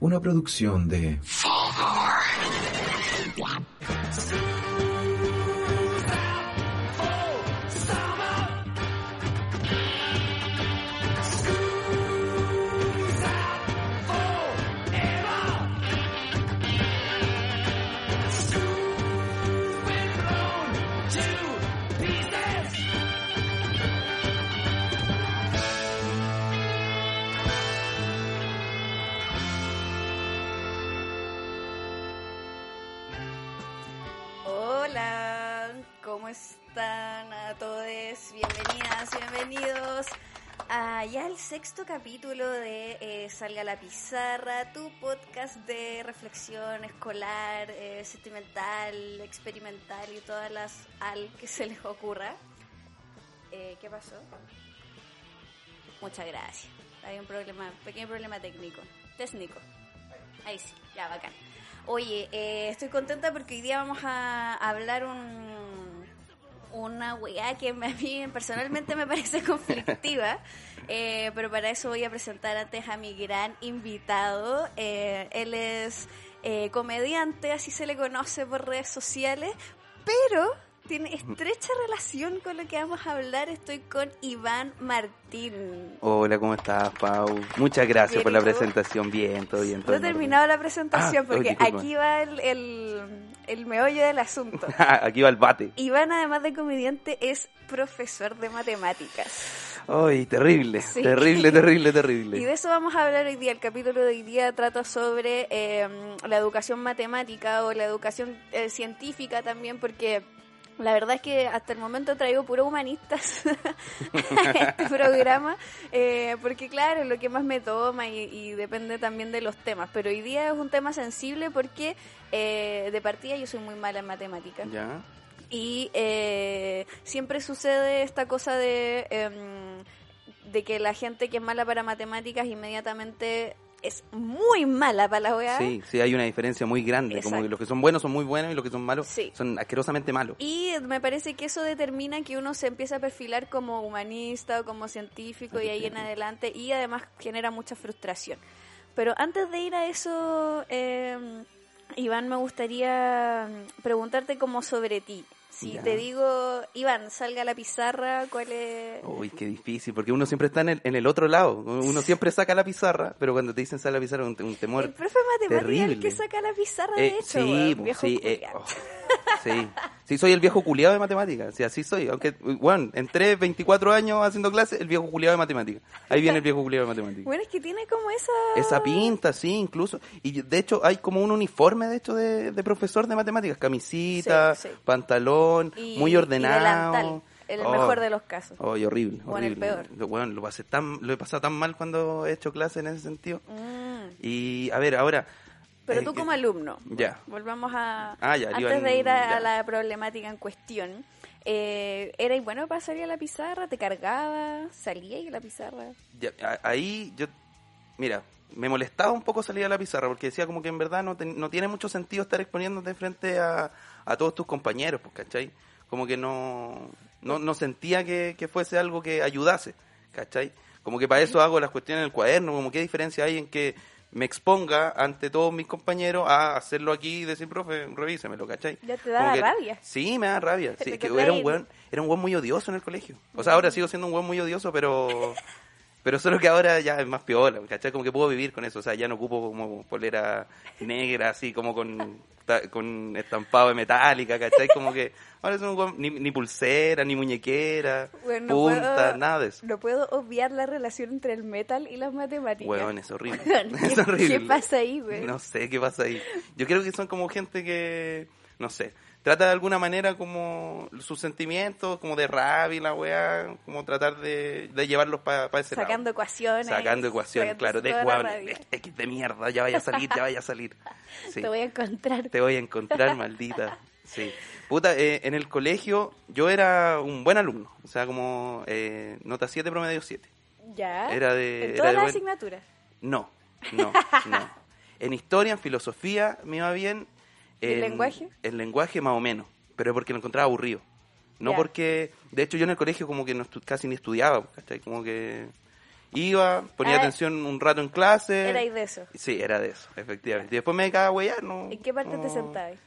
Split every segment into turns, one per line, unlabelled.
Una producción de
a ya el sexto capítulo de eh, Salga la Pizarra, tu podcast de reflexión escolar, eh, sentimental, experimental y todas las al que se les ocurra. Eh, ¿Qué pasó? Muchas gracias. Hay un problema, pequeño problema técnico. Técnico. Ahí sí, ya bacán. Oye, eh, estoy contenta porque hoy día vamos a hablar un, una weá que a mí personalmente me parece conflictiva, eh, pero para eso voy a presentar antes a mi gran invitado. Eh, él es eh, comediante, así se le conoce por redes sociales, pero tiene estrecha relación con lo que vamos a hablar. Estoy con Iván Martín.
Hola, ¿cómo estás, Pau? Muchas gracias por
¿y
la
tú?
presentación. Bien, todo bien. Todo
No he terminado la presentación
Ah,
porque
oye,
aquí va el, el, el meollo del asunto.
Aquí va el bate.
Iván, además de comediante, es profesor de matemáticas.
Ay, terrible,
Sí.
terrible, terrible,
Y
terrible.
de eso vamos a hablar hoy día. El capítulo de hoy día trata sobre eh, la educación matemática o la educación eh, científica también, porque la verdad es que hasta el momento traigo puro humanistas a este programa, eh, porque claro, es lo que más me toma y, y depende también de los temas. Pero hoy día es un tema sensible porque eh, de partida yo soy muy mala en matemáticas.
¿Ya?
Y eh, siempre sucede esta cosa de, em, de que la gente que es mala para matemáticas inmediatamente es muy mala para la OEA.
Sí, sí, hay una diferencia muy grande. Como que los que son buenos son muy buenos y los que son malos
Sí.
son asquerosamente malos.
Y me parece que eso determina que uno se empieza a perfilar como humanista o como científico y ahí en adelante y además genera mucha frustración. Pero antes de ir a eso, eh, Iván, me gustaría preguntarte como sobre ti. Si
Ya.
te digo, Iván, salga a la pizarra, ¿cuál es...?
Uy, qué difícil, porque uno siempre está en el, en el otro lado. Uno siempre saca la pizarra, pero cuando te dicen sale la pizarra, un, un temor.
El profe de matemáticas el
terrible.
que saca la pizarra, de
Eh,
hecho,
sí, po,
viejo
sí, eh, oh, sí, sí, soy el viejo culiado de matemáticas, sí, así soy, aunque, bueno, entré 24 años haciendo clases, el viejo culiado de matemáticas, ahí viene el viejo culiado de matemáticas.
Bueno, es que tiene como esa...
Esa pinta, sí, incluso, y de hecho hay como un uniforme, de hecho, de, de profesor de matemáticas, camisita,
Sí, sí.
pantalón,
Y-
muy ordenado.
en el
Oh,
mejor de los casos.
oh, y horrible,
O en el peor.
Lo- Bueno, lo pasé tan, lo he pasado tan mal cuando he hecho clases en ese sentido.
Mm.
Y, a ver, ahora...
Pero tú como alumno,
Ya.
volvamos a...
Ah, ya,
antes de ir a, a la problemática en cuestión, eh, ¿era bueno para salir a la pizarra? ¿Te cargaba? ¿Salía y a la pizarra?
Ya, ahí yo, mira, me molestaba un poco salir a la pizarra porque decía como que en verdad no, ten- no tiene mucho sentido estar exponiéndote frente a, a todos tus compañeros, pues, ¿cachai? Como que no, no, no sentía que, que fuese algo que ayudase, ¿cachai? Como que para eso hago las cuestiones en el cuaderno, como qué diferencia hay en que me exponga ante todos mis compañeros a hacerlo aquí y decir, profe, revísemelo, ¿cachai?
Ya te
que-
rabia.
Sí, me da rabia. Sí, que era un weón, era un weón muy odioso en el colegio. O sea, ahora sigo siendo un weón muy odioso, pero pero solo que ahora ya es más piola, ¿cachai? Como que puedo vivir con eso. O sea, ya no ocupo como polera negra, así como con, con estampado de metálica, ¿cachai? Como que ahora es un ni, ni pulsera, ni muñequera,
Bueno, no
punta,
puedo-
nada de eso.
No puedo obviar la relación entre el metal y las matemáticas.
Weón, es horrible. Es
¿qué-
horrible.
qué pasa ahí, weón?
No sé qué pasa ahí. Yo creo que son como gente que, no sé, trata de alguna manera como sus sentimientos, como de rabia y la weá, como tratar de, de llevarlos para ese lado.
Sacando ecuaciones.
Sacando ecuaciones, claro, de. X de mierda, ya vaya a salir, ya vaya a salir. Sí.
Te voy a encontrar.
Te voy a encontrar, maldita. Sí. Puta, eh, en el colegio yo era un buen alumno. O sea, como eh, nota 7, promedio 7.
Ya.
Era de-
En todas
de
las
buen-
asignaturas.
No, no, no. En historia, en filosofía me iba bien.
¿Y el
En-
lenguaje?
En lenguaje más o menos, pero porque lo encontraba aburrido. No porque, de hecho yo en el colegio como que no casi ni estudiaba, ¿cachai? Como que iba, ponía
Ah,
atención un rato en clase.
Era de eso.
Sí, era de eso, efectivamente. Y después me dedicaba a huellar, ¿no?
¿En qué parte te sentabas?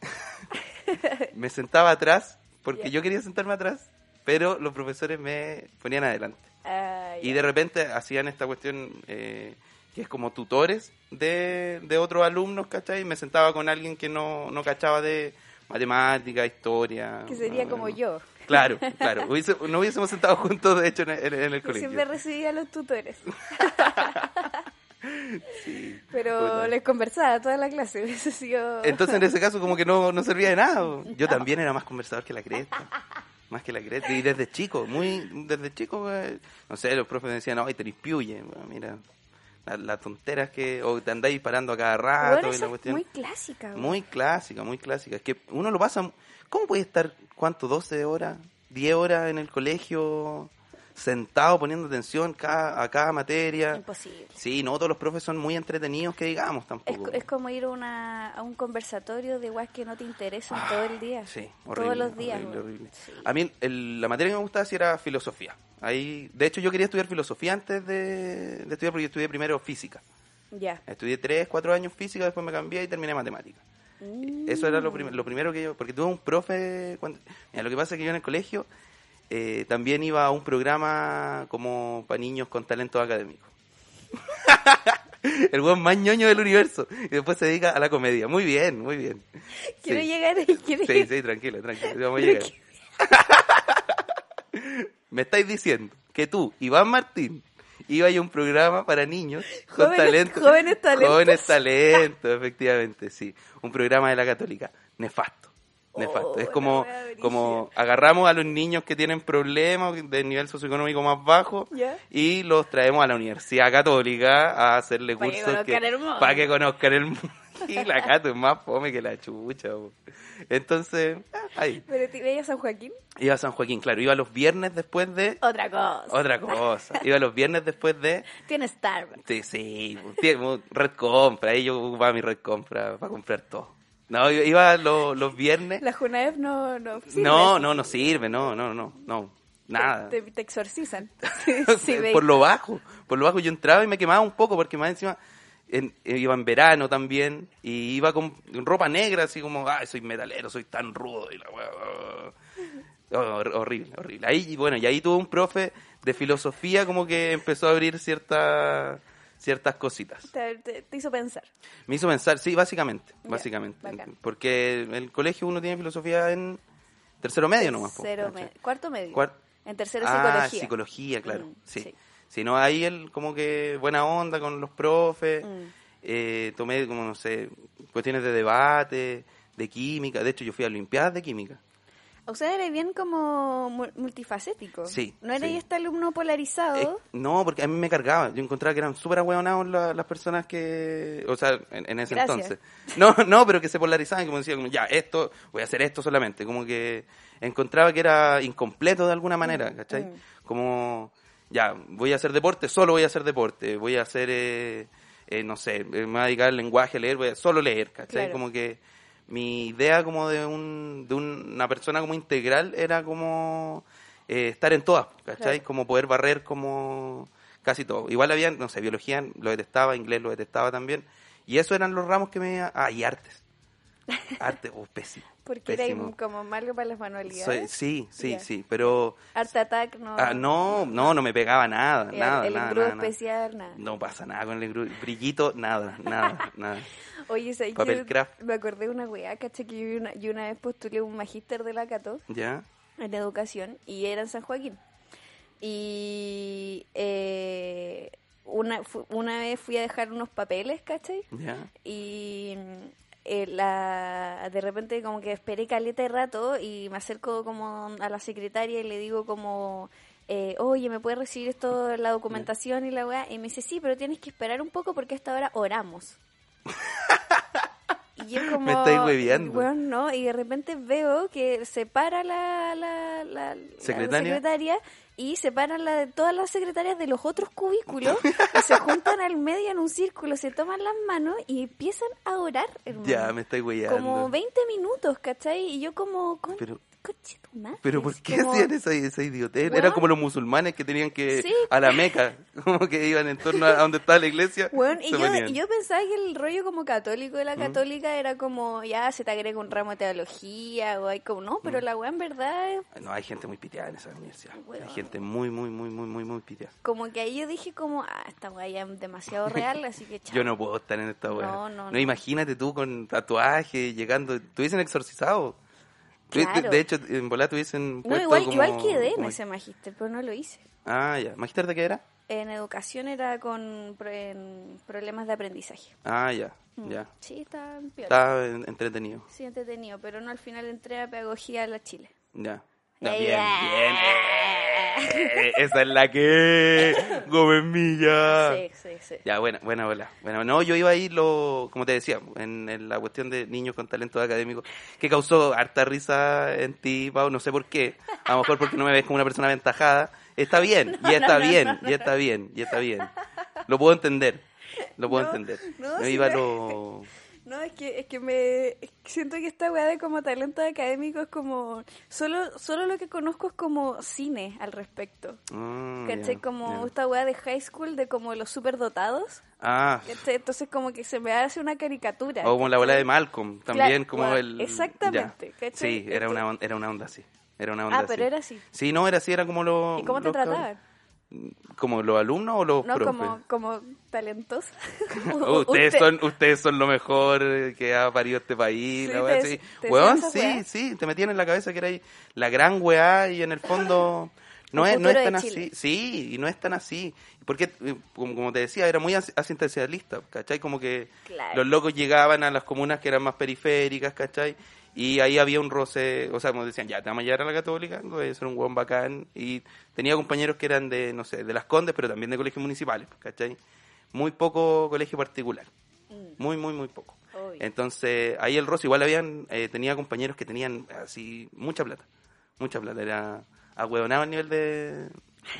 Me sentaba atrás, porque yo quería sentarme atrás, pero los profesores me ponían adelante.
Ah,
Y de repente hacían esta cuestión eh, que es como tutores de, de otros alumnos, ¿cachai? Y me sentaba con alguien que no, no cachaba de matemática, historia.
Que sería
no,
como
no.
yo.
Claro, claro. Hubiese- no hubiésemos sentado juntos, de hecho, en el, en el colegio.
siempre recibía a los tutores.
Sí.
Pero
Puta.
les conversaba toda la clase.
Entonces, en ese caso, como que no, no servía de nada. Yo también era más conversador que la cresta. Más que la cresta. Y desde chico, muy desde chico, eh, no sé, los profes decían, no, te piuye. Bueno, mira, las la tonteras que... O te andáis disparando a cada rato
Bueno,
y la
es
cuestión.
muy clásica. güey.
Muy clásica, muy clásica. Es que uno lo pasa... ¿Cómo puede estar, cuánto, 12 horas, 10 horas en el colegio sentado poniendo atención cada, a cada materia?
Imposible.
Sí, no todos los profes son muy entretenidos, que digamos tampoco.
co- es como ir a, una, a un conversatorio de guas que no te interesan todo el día.
Ah, Sí,
Todos
horrible,
los días.
horrible,
güey.
horrible.
Sí.
A mí el- la materia que me gustaba sí era filosofía. Ahí, de hecho, yo quería estudiar filosofía antes de, de estudiar, porque yo estudié primero física.
Ya.
Estudié tres, cuatro años física, después me cambié y terminé matemática.
Mm.
Eso era lo, prim- lo primero que yo, porque tuve un profe, cuando, mira, lo que pasa es que yo en el colegio eh, también iba a un programa como para niños con talento académico. el buen más ñoño del universo. Y después se dedica a la comedia. Muy bien, muy bien.
Quiero
Sí.
llegar ahí. Quiero
Sí,
llegar-
sí, tranquilo, tranquilo. Vamos a llegar. Me estáis diciendo que tú, Iván Martín, iba a un programa para niños con talento.
jóvenes talentos.
Jóvenes talentos, efectivamente, sí. Un programa de la Católica. Nefasto. Nefasto.
Oh,
es
la
como, como agarramos a los niños que tienen problemas del nivel socioeconómico más bajo y los traemos a la Universidad Católica a hacerle
Pa' que
cursos
el mundo.
para que conozcan el mundo. Y la Cato es más fome que la chucha. po. Entonces, ah, ahí.
Pero te veías a San Joaquín.
Iba a San Joaquín, claro. Iba los viernes después de...
Otra cosa.
Otra cosa. Iba los viernes después de...
Tiene Starbucks.
Sí, sí, red compra. Ahí yo ocupaba mi red compra para comprar todo. No, yo iba los, los viernes.
La Junaef no, no sirve.
No, no, no sirve. No, no, no, no. Nada.
Te, te exorcizan. Sí,
por lo bajo, por lo bajo yo entraba y me quemaba un poco porque más encima en- eh, iba en verano también y iba con ropa negra así como, ay, soy metalero, soy tan rudo y la oh, hor- horrible, horrible. Ahí, bueno, y ahí tuve un profe de filosofía como que empezó a abrir ciertas ciertas cositas.
Te, te- te hizo pensar.
Me hizo pensar, sí, básicamente, básicamente.
bacán.
Porque el colegio uno tiene filosofía en tercero medio nomás.
Tercero
¿cachai?
me- cuarto medio. En tercero
ah,
psicología.
psicología, claro.
Mm,
sí.
sí.
Si no, ahí él como que buena onda con los profes.
Mm.
eh, tomé como, no sé, cuestiones de debate, de química. De hecho, yo fui a Olimpiadas de química.
O sea, eres bien como mu- multifacético.
Sí,
No eres
sí.
este alumno polarizado.
Eh, no, porque a mí me cargaba. Yo encontraba que eran súper ahueonados la- las personas que... O sea, en, en ese
Gracias.
entonces. No, no, pero que se polarizaban, como decían, como, ya, esto, voy a hacer esto solamente. Como que encontraba que era incompleto de alguna manera, ¿cachai?
mm.
Como, ya, voy a hacer deporte, solo voy a hacer deporte. Voy a hacer, eh, eh, no sé, me voy a dedicar al lenguaje, leer, voy a solo leer, ¿cachai?
Claro.
Como que mi idea como de, un, de una persona como integral era como eh, estar en todas, ¿cachai?
Claro.
Como poder barrer como casi todo. Igual había, no sé, biología lo detestaba, inglés lo detestaba también. Y eso eran los ramos que me... Ah, y artes. Arte, oh, pésimo.
Porque
pésimo.
eres como malo para las
Soy-
manualidades.
sí, sí, sí, pero...
Art Attack no.
Ah, no, no, no me pegaba nada,
El,
nada,
el
nada,
especial, nada.
No pasa nada con el engrudo. brillito, nada, nada, nada.
Oye, ¿sabes
Papel craft.
Me acordé de una weá, caché que yo una, yo una vez postulé un magíster de la Cato
¿Ya?
en educación y era en San Joaquín. Y eh, una, una vez fui a dejar unos papeles, ¿cachai?
¿Ya?
Y eh, la, de repente como que esperé caleta de rato y me acerco como a la secretaria y le digo como, eh, oye, ¿me puede recibir esto, la documentación y la weá? Y me dice, sí, pero tienes que esperar un poco porque a esta hora oramos. Y yo como,
Me estáis hueveando.
Bueno, no, y de repente veo que se para la, la- la
¿Secretaria?
Y separan la de todas las secretarias de los otros cubículos y se juntan al medio en un círculo, se toman las manos y empiezan a orar, hermano.
Ya, me estáis weyando.
Como 20 minutos, ¿cachai? Y yo como, con,
Pero-. Pero ¿por qué
Como-
hacían esa, esa idiotez? Era como los musulmanes que tenían que
Sí.
a la Meca, como que iban en torno a donde estaba la iglesia.
Weón, y yo, yo pensaba que el rollo como católico de la católica era como, ya se te agrega un ramo de teología o hay como, no,
Mm.
pero la weá en verdad es
No, hay gente muy piteada en esa universidad.
Weón.
Hay gente muy, muy, muy, muy, muy, muy piteada.
como que ahí yo dije como, ah, esta weá ya es demasiado real, así que chao.
Yo no puedo estar en esta weá.
No, no,
No,
no.
imagínate tú con tatuaje, llegando, te hubiesen exorcizado.
Claro.
De hecho, en volá hubiesen
No,
puesto
igual,
como-
igual quedé en
como-
ese magíster, pero no lo hice.
Ah, ya. ¿Magíster de qué era?
En educación era con pro- en problemas de aprendizaje.
Ah, ya,
Mm.
ya.
Sí, está
en- entretenido.
Sí, entretenido, pero no al final entré a pedagogía a la Chile.
Ya. Bien,
ya.
bien. Eh, esa es la que. Gómez Milla.
Sí, sí, sí.
Ya, buena, buena, buena. Bueno, no, yo iba a ir, lo, como te decía, en, en la cuestión de niños con talento académico, que causó harta risa en ti, Pau, no sé por qué. A lo mejor porque no me ves como una persona aventajada. Está bien, y está
no, no,
bien,
no, no.
y está bien, y está bien. Lo puedo entender, lo puedo
No,
entender.
no,
No iba
me-
lo...
No, es que, es que me siento que esta weá de como talento académico es como solo solo lo que conozco es como cine al respecto.
Ah,
¿Cachai? como esta weá de high school de como los superdotados.
Ah,
¿cachai? Entonces como que se me hace una caricatura.
o como la bola de. Malcolm, también
Claro,
como el...
exactamente,
ya.
¿cachai?
Sí, era una,
que-
on- era una onda así. Era una onda
Ah, pero era así.
Sí, no, era así, era como los...
¿Y cómo te trataban?
¿Como los alumnos o los
No,
profes?
como, como.
Oh, ustedes son ustedes son lo mejor que ha parido este país,
Sí,
la weá,
te-
sí.
te
Weón, sí,
weá.
sí, te metían en la cabeza que era ahí la gran weá y en el fondo no
El
es, no es tan así. Sí, y no es tan así. Porque, eh, como, te decía, era muy as- asistencialista, ¿cachai? Como que
Claro.
los locos llegaban a las comunas que eran más periféricas, ¿cachai? Y ahí había un roce, o sea, como decían, ya, te vamos a llevar a la católica, voy a ser un hueón bacán. Y tenía compañeros que eran de, no sé, de las Condes, pero también de colegios municipales, ¿cachai? Muy poco colegio particular. Muy, muy, muy poco.
Mm.
Entonces, ahí el roce igual habían, eh, tenía compañeros que tenían así mucha plata. Mucha plata. Era ahueonado el nivel de,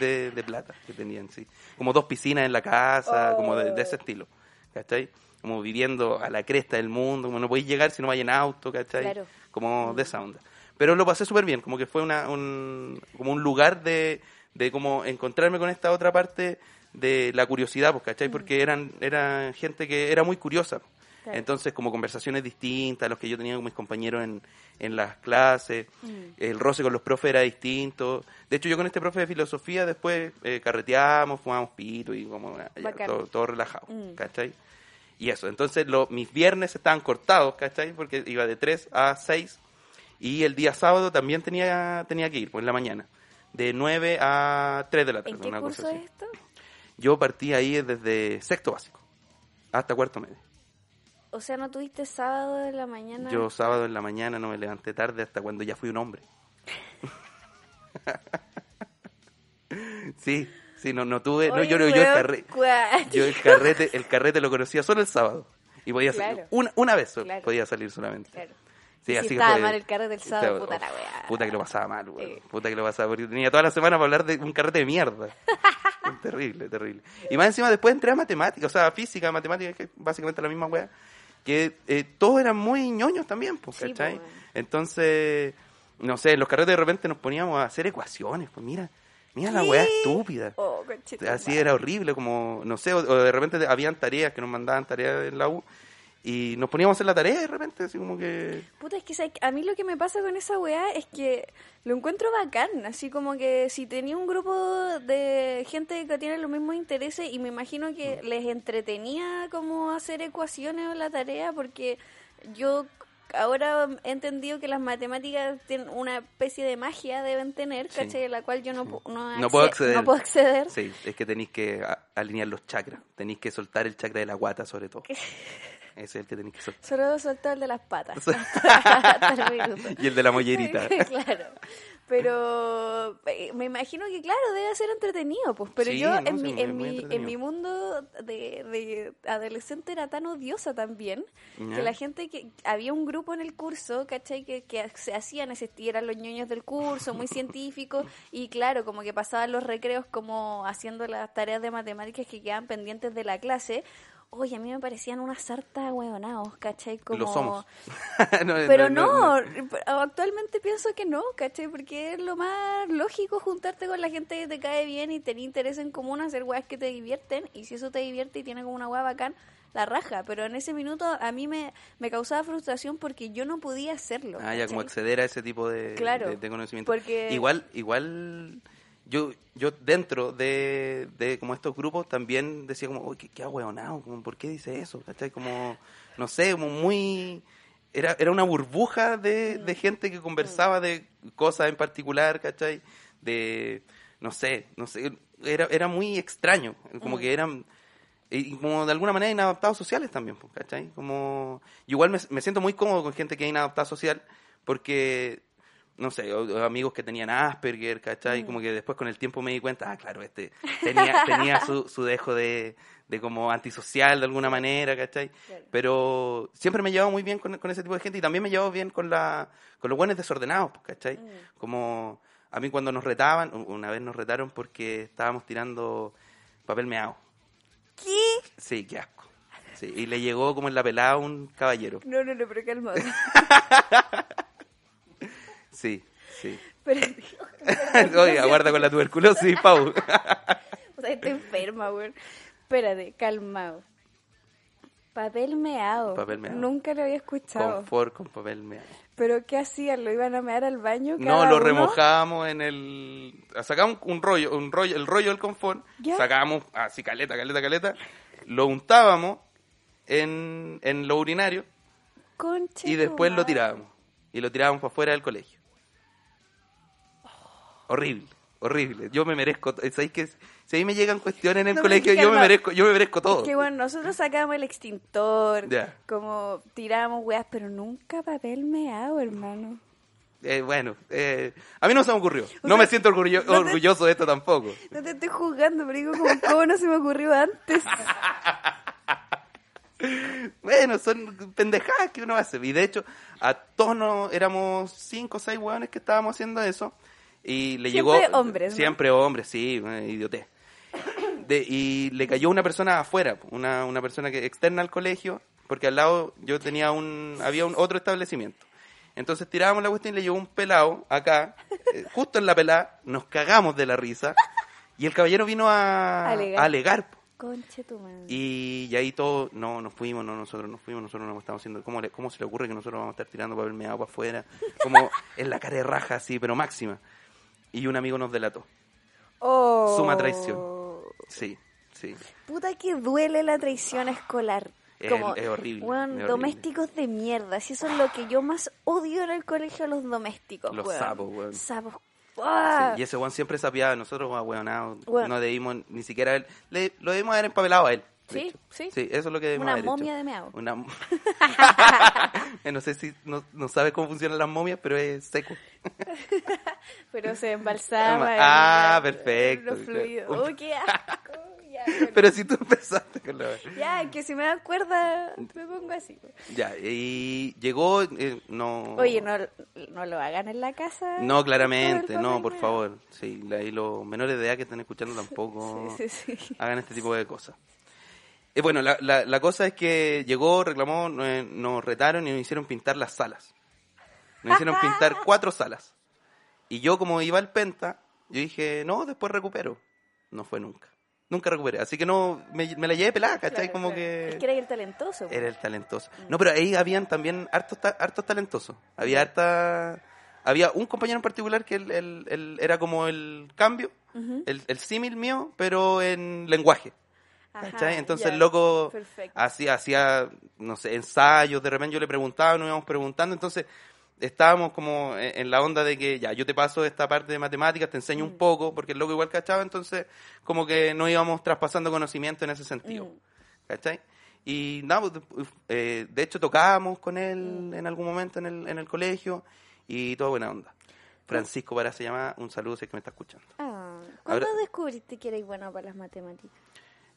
de, de plata que tenían, sí. Como dos piscinas en la casa, como de, de ese
Oh.
estilo. ¿Cachai? Como viviendo a la cresta del mundo, como no podéis llegar si no vais en auto, ¿cachai?
Claro.
Como de esa onda. Pero lo pasé súper bien, como que fue una, un, como un lugar de, de como encontrarme con esta otra parte de la curiosidad, pues, ¿cachai? Porque eran, eran gente que era muy curiosa.
Claro.
Entonces, como conversaciones distintas a los que yo tenía con mis compañeros en, en las clases, el roce con los profes era distinto. De hecho, yo con este profe de filosofía después eh, carreteamos, fumamos pito y como ya,
Bacán.
todo, todo relajado,
Mm.
¿cachai? Y eso, entonces lo, mis viernes estaban cortados, ¿cachai? Porque iba de 3 a 6 y el día sábado también tenía, tenía que ir, pues en la mañana, de 9 a 3 de la tarde.
¿En qué
una cosa
curso
así.
esto?
Yo partí ahí desde sexto básico hasta cuarto medio.
O sea, ¿no tuviste sábado de la mañana?
Yo sábado en la mañana no me levanté tarde hasta cuando ya fui un hombre. sí, sí, no, no tuve, no,
Oye,
yo, yo, el carrete, yo el carrete, el carrete lo conocía solo el sábado y podía salir
Claro.
una, una vez
Claro.
podía salir solamente.
Claro.
Sí,
si
así que
estaba
fue-
mal el carrete del sábado,
Estaba-
puta la weá.
Puta que lo pasaba mal, weón. Puta que lo pasaba porque tenía toda la semana para hablar de un carrete de mierda. terrible, terrible. Y más encima después entré a matemáticas, o sea, física, matemáticas, que básicamente la misma weá. Que eh, todos eran muy ñoños también, pues, ¿cachai?
weón.
Entonces, no sé, en los carretes de repente nos poníamos a hacer ecuaciones, pues mira, mira la weá estúpida.
Oh,
Así era horrible, como, no sé, o, o de repente habían tareas que nos mandaban tareas en la U y nos poníamos a hacer la tarea de repente, así como que...
Puta, es que ¿sabes a mí lo que me pasa con esa weá es que lo encuentro bacán, así como que si tenía un grupo de gente que tiene los mismos intereses y me imagino que les entretenía como hacer ecuaciones o la tarea porque yo ahora he entendido que las matemáticas tienen una especie de magia deben tener,
Sí.
¿cachai? A la cual yo no, pu- no,
No puedo
acce-
acceder.
No puedo acceder.
Sí, es que tenéis que alinear los chakras. Tenéis que soltar el chakra de la guata, sobre todo. ese es el que tenéis que soltar.
Solo soltó el de las patas.
Y el de la mollerita.
claro. Pero eh, me imagino que, claro, debe ser entretenido, pues. Pero
Sí,
yo,
no,
en, mi, en, mi, en mi mundo de, de adolescente era tan odiosa también que la gente que. Había un grupo en el curso, ¿cachai? Que, que se hacían Eran los ñoños del curso, muy científicos. Y claro, como que pasaban los recreos como haciendo las tareas de matemáticas que quedaban pendientes de la clase. Oye, a mí me parecían unas sartas huevonados, ¿cachai? Como...
Lo somos. No,
Pero no, actualmente pienso que no, ¿cachai? Porque es lo más lógico juntarte con la gente que te cae bien y tener interés en común, hacer weas que te divierten. Y si eso te divierte y tiene como una wea bacán, la raja. Pero en ese minuto a mí me, me causaba frustración porque yo no podía hacerlo.
Ah, ya como acceder a ese tipo de,
Claro,
de, de conocimiento.
porque-
Igual, igual yo, yo dentro de, de como estos grupos también decía como, uy, qué, qué ahueonado, como, ¿por qué dice eso? ¿Cachai? Como, no sé, como muy... Era, era una burbuja de, de gente que conversaba de cosas en particular, ¿cachai? De, no sé, no sé, era, era muy extraño, como que eran... Y como de alguna manera inadaptados sociales también, ¿cachai? Como, igual me, me siento muy cómodo con gente que es inadaptada social porque, no sé, o- o amigos que tenían Asperger, ¿cachai? Como que después con el tiempo me di cuenta, ah, claro, este tenía, tenía su, su dejo de, de como antisocial de alguna manera, ¿cachai?
Claro.
Pero siempre me he llevado muy bien con, con ese tipo de gente y también me he llevado bien con, la, con los buenos desordenados, pues, ¿cachai? Como a mí cuando nos retaban, una vez nos retaron porque estábamos tirando papel meado.
¿Qué?
Sí, qué asco. Sí, y le llegó como en la pelada a un caballero.
No, no, no, pero calma.
Sí, sí.
pero,
Oiga, guarda con la tuberculosis, Pau.
O sea, estoy enferma, güey. Espérate, calmado. Papel meado.
Papel meado.
Nunca lo había escuchado.
Confort con papel meado.
¿Pero qué hacían? ¿Lo iban a mear al baño?
No, lo remojábamos en el... Sacábamos un rollo, un rollo, el rollo del confort,
¿Ya?
sacábamos así caleta, caleta, caleta, lo untábamos en, en lo urinario
Concha
y después lo tirábamos. Y lo tirábamos para afuera del colegio. Horrible, horrible. Yo me merezco... ¿Sabéis que Si a mí me llegan cuestiones en el
No,
colegio, yo me merezco, yo me merezco todo.
Que bueno, nosotros sacábamos el extintor, como tirábamos weas, pero nunca papel meado, hermano.
Eh, bueno, eh, a mí no se me ocurrió. No me siento orgullo-
no te-
orgulloso de esto tampoco.
No te estoy juzgando, pero digo, como, ¿cómo no se me ocurrió antes?
Bueno, son pendejadas que uno hace. Y de hecho, a todos nos, éramos cinco o seis hueones que estábamos haciendo eso. Y le
Siempre
llegó.
hombres, ¿no?
Siempre hombres, sí, idioté. De, y le cayó una persona afuera, una, una persona que externa al colegio, porque al lado yo tenía un. había un otro establecimiento. Entonces tirábamos la cuestión y le llegó un pelado acá, eh, justo en la pelada, nos cagamos de la risa. Y el caballero vino a,
Alegar.
a alegar.
Conche tu madre.
Y, y ahí todos, no, nos fuimos, no, nosotros nos fuimos, nosotros no estamos haciendo, ¿cómo, le- ¿cómo se le ocurre que nosotros vamos a estar tirando papel meado para afuera? Como en la cara de raja, así, pero máxima. Y un amigo nos delató.
Oh.
Suma traición. Sí, sí.
Puta que duele la traición escolar.
Es-
Como,
es horrible,
weón,
es horrible.
domésticos de mierda. Si eso es lo que yo más odio en el colegio, los domésticos.
Los
weón.
sapos, weón.
Sapos. ¡Ah!
Sí, Y ese Juan siempre sapeaba, nosotros, ahueonados,
Bueno.
no debimos ni siquiera, él, le, lo debimos haber empapelado a él.
Sí, sí.
Sí, eso es lo que debimos
Una
haber hecho.
momia de meao.
Una... No sé si no, no sabes cómo funcionan las momias, pero es seco.
Pero se embalsama.
Ah, perfecto.
Los fluidos. ¡Oh, qué asco! Ya, bueno.
Pero si tú empezaste con la...
Ya, que si me da cuerda, me pongo así.
Ya, y llegó, eh, no...
Oye, no, no lo hagan en la casa.
No, claramente, no, por favor. Sí, y los menores de edad que están escuchando tampoco
Sí, sí, sí.
hagan este tipo de cosas. Y bueno, la, la, la cosa es que llegó, reclamó, eh, nos retaron y nos hicieron pintar las salas. Nos hicieron pintar cuatro salas. Y yo, como iba al Penta, yo dije, no, después recupero. No fue nunca. Nunca recuperé. Así que no, me, me la llevé pelada, ¿cachai?
Claro,
como
claro.
que...
Es que era el talentoso. po.
Era el talentoso. No, pero ahí habían también hartos, ta- hartos talentosos. Había harta... Había un compañero en particular que él, él- él era como el cambio, el, el símil mío, pero en lenguaje.
Ajá,
¿cachai? Entonces
ya.
el loco hacía, hacía, no sé, ensayos, de repente yo le preguntaba, nos íbamos preguntando, entonces estábamos como en, en la onda de que ya, yo te paso esta parte de matemáticas, te enseño
Mm.
un poco, porque el loco igual cachaba, entonces como que no íbamos traspasando conocimiento en ese sentido.
Mm.
¿Cachai? Y nada, pues, eh, de hecho tocábamos con él en algún momento en el, en el colegio y todo buena onda. Francisco Para se llama, un saludo si es que me está escuchando.
Ah, ¿Cuándo
Ahora-
descubriste que eres bueno para las matemáticas?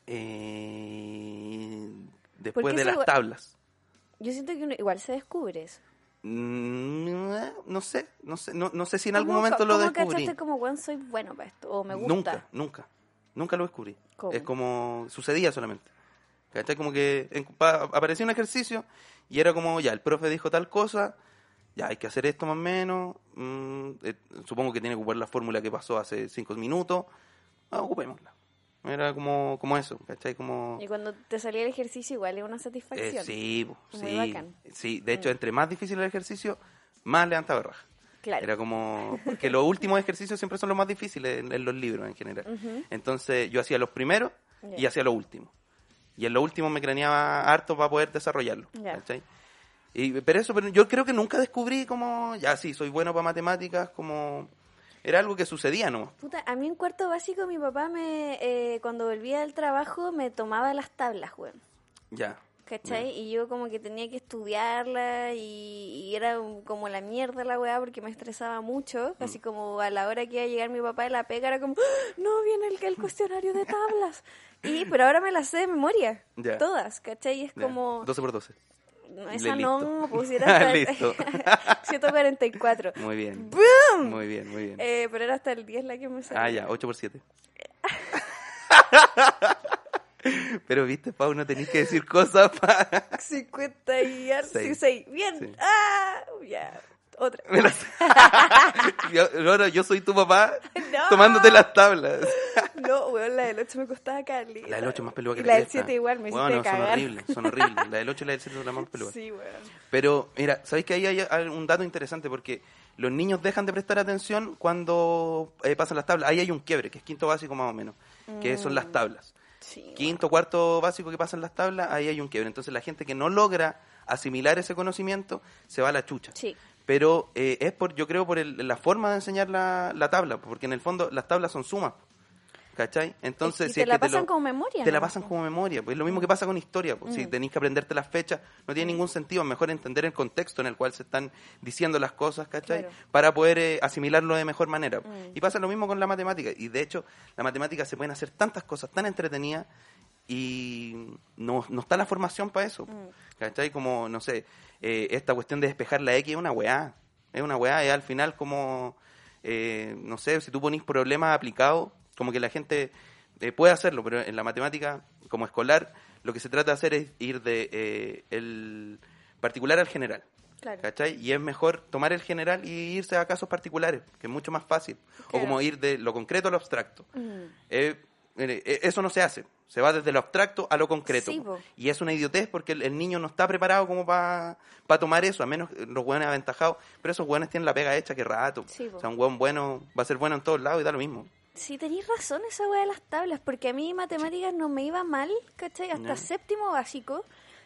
Eh,
¿Por
después de las
igual-
tablas.
Yo siento que uno igual se descubre eso.
Mm, eh, no sé, no sé, no, no sé si en algún
¿Cómo
momento lo
cómo
descubrí.
cachaste como, weón, soy bueno para esto? O me gusta.
Nunca, nunca, nunca lo descubrí.
¿Cómo?
Es como sucedía solamente. ¿Cachai? Como que en- pa- aparecía un ejercicio y era como, ya, el profe dijo tal cosa, ya, hay que hacer esto más o menos, mm, eh, supongo que tiene que ocupar la fórmula que pasó hace cinco minutos, ah, ocupémosla. Era como, como eso, ¿cachai? Como...
Y cuando te salía el ejercicio igual es una
Eh,
satisfacción.
sí, po,
Muy
sí,
bacán.
sí. De hecho,
Mm.
entre más difícil el ejercicio, más levantaba raja.
Claro.
Era como. Porque los últimos ejercicios siempre son los más difíciles en, en los libros en general. Entonces, yo hacía los primeros y hacía los últimos. Y en los últimos me craneaba harto para poder desarrollarlo. ¿cachai? Y, pero eso, pero yo creo que nunca descubrí como. Ya, sí, soy bueno para matemáticas, como. Era algo que sucedía, ¿no?
Puta, a mí en cuarto básico mi papá me, eh, cuando volvía del trabajo me tomaba las tablas, weón.
Ya.
¿Cachai? Y yo como que tenía que estudiarla y, y era un- como la mierda la weá porque me estresaba mucho. Así
Mm.
como a la hora que iba a llegar mi papá de la pega era como, ¡Ah! no, viene el, el cuestionario de tablas. Y, pero ahora me las sé de memoria.
Ya.
Todas, ¿cachai? Y es
ya.
como...
12 por 12.
No,
Le-
esa
listo.
no, pues era hasta
Listo.
144.
Muy bien.
¡Boom!
Muy bien, muy bien.
Eh, pero era hasta el 10 la que me salía.
Ah, ya, 8 por 7. Pero viste, Pau, no tenéis que decir cosas para...
50 y algo.
Seis.
6. Bien.
Sí.
Ah, ya. Otra.
Yo, yo soy tu papá
No.
tomándote las tablas.
No, weón, la del 8 me costaba Carly.
La del 8 es más peluda que
Y la del
cresta.
7 igual, me hiciste
son horribles, son horribles. La del 8 y la del 7 son las más peludas.
Sí, weón.
Pero, mira, ¿sabéis que ahí hay un dato interesante? Porque los niños dejan de prestar atención cuando eh, pasan las tablas. Ahí hay un quiebre, que es quinto básico más o menos, que son
Mm.
las tablas.
Sí.
Quinto, cuarto básico que pasan las tablas, ahí hay un quiebre. Entonces la gente que no logra asimilar ese conocimiento se va a la chucha.
Sí.
Pero eh, es por, yo creo, por el- la forma de enseñar la, la tabla, porque en el fondo las tablas son sumas. ¿Cachai? Entonces,
Y
si
te
es
la
que te
pasan
lo-
como memoria,
Te la pasan como memoria. Pues es lo mismo que pasa con historia. Pues, Si
Mm.
tenéis que aprenderte las fechas, no tiene ningún sentido. Es mejor entender el contexto en el cual se están diciendo las cosas, ¿cachai?
Claro.
Para poder eh, asimilarlo de mejor manera.
Mm.
Y pasa lo mismo con la matemática. Y de hecho, la matemática se pueden hacer tantas cosas tan entretenidas y no, no está la formación para eso.
Mm.
¿Cachai? Como, no sé, eh, esta cuestión de despejar la X es una weá. Es una weá, es al final como, eh, no sé, si tú ponís problemas aplicados, como que la gente eh, puede hacerlo, pero en la matemática, como escolar, lo que se trata de hacer es ir de eh, el particular al general.
Claro.
¿Cachai? Y es mejor tomar el general y irse a casos particulares, que es mucho más fácil. O como ir de lo concreto a lo abstracto.
Mm.
Eh, eso no se hace. Se va desde lo abstracto a lo concreto.
Sí,
y es una idiotez porque el, el niño no está preparado como para tomar eso, a menos los hueones aventajados. Pero esos hueones tienen la pega hecha que rato.
Sí,
o sea, un hueón bueno va a ser bueno en todos lados y da lo mismo.
Sí, tenéis razón esa weá de las tablas, porque a mí matemáticas no me iba mal, ¿cachai? Hasta séptimo básico,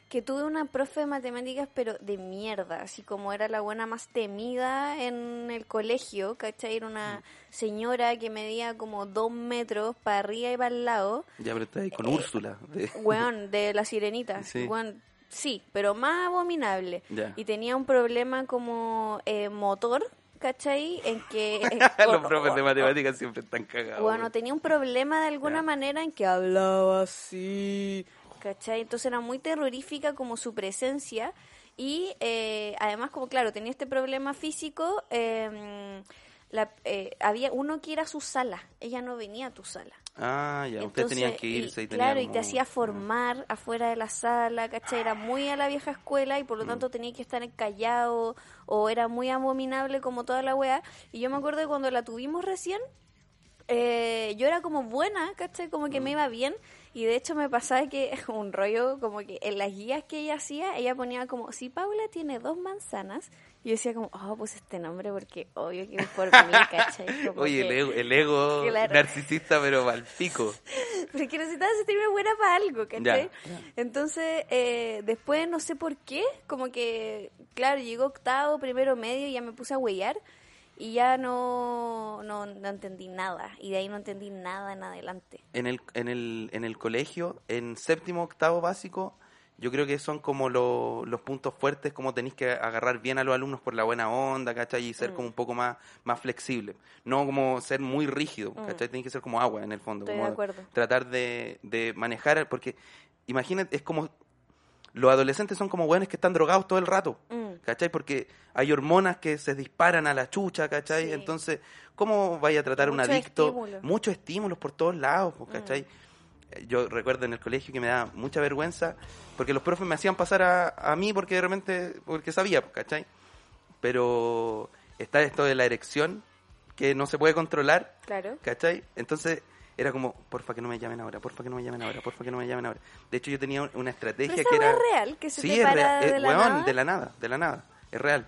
que tuve una profe de matemáticas, pero de mierda, así como era la buena más temida en el colegio, ¿cachai? Era
Mm.
una señora que medía como dos metros para arriba y para el lado,
Ya, pero está ahí con
Eh,
Úrsula. de-
weón, de la sirenita,
Sí.
weón, sí, pero más abominable.
Ya.
Y tenía un problema como eh, motor, ¿cachai? En que... eh,
los profes de matemáticas siempre están cagados.
Bueno, tenía un problema de alguna
Ya.
manera en que hablaba así, ¿cachai? Entonces era muy terrorífica como su presencia y eh, además como claro, tenía este problema físico, eh, la- eh, había uno que era su sala, ella no venía a tu sala.
Ah, ya, ustedes tenían que
y,
irse y, tenían
Claro, y te hacía formar afuera de la sala, ¿cachai? Era muy a la vieja escuela y por
Mm.
lo tanto tenía que estar callado o era muy abominable como toda la weá. Y yo me acuerdo que cuando la tuvimos recién, eh, yo era como buena, ¿cachai? Como que me iba bien. Y de hecho me pasaba que un rollo, como que en las guías que ella hacía, ella ponía como, si Paula tiene dos manzanas, y yo decía como, oh, pues este nombre porque obvio que es por mí, ¿cachai? Como
Oye, el ego, el ego
Claro.
narcisista, pero al pico.
Pero que necesitaba sentirme buena para algo, ¿cachai?
Ya,
Entonces, eh, después no sé por qué, como que, claro, llegó octavo, primero medio y ya me puse a huellar y ya no, no, no entendí nada. Y de ahí no entendí nada en adelante.
En el, en el, en el colegio, en séptimo, octavo básico, yo creo que son como lo- los puntos fuertes, como tenéis que agarrar bien a los alumnos por la buena onda, ¿cachai? Y ser
Mm.
como un poco más, más flexible. No como ser muy rígido, ¿cachai? Tenéis que ser como agua en el fondo.
Mm. Estoy
como
de acuerdo.
Tratar de, de manejar, porque imagínate, es como... Los adolescentes son como buenos que están drogados todo el rato,
Mm.
¿cachai? Porque hay hormonas que se disparan a la chucha, ¿cachai?
Sí.
Entonces, ¿cómo vaya a tratar a un adicto?
estímulo.
Muchos estímulos por todos lados, pues,
Mm.
¿cachai? Eh, Yo recuerdo en el colegio que me daba mucha vergüenza porque los profes me hacían pasar a, a mí porque de repente, porque sabía, pues, ¿cachai? Pero está esto de la erección que no se puede controlar,
Claro.
¿cachai? Entonces era como, porfa que no me llamen ahora, porfa que no me llamen ahora, porfa que no me llamen ahora. De hecho yo tenía un- una estrategia que era...
es real, que se
sí,
te
es real,
de
eh,
la
weón,
nada.
de la nada, de la nada, es real.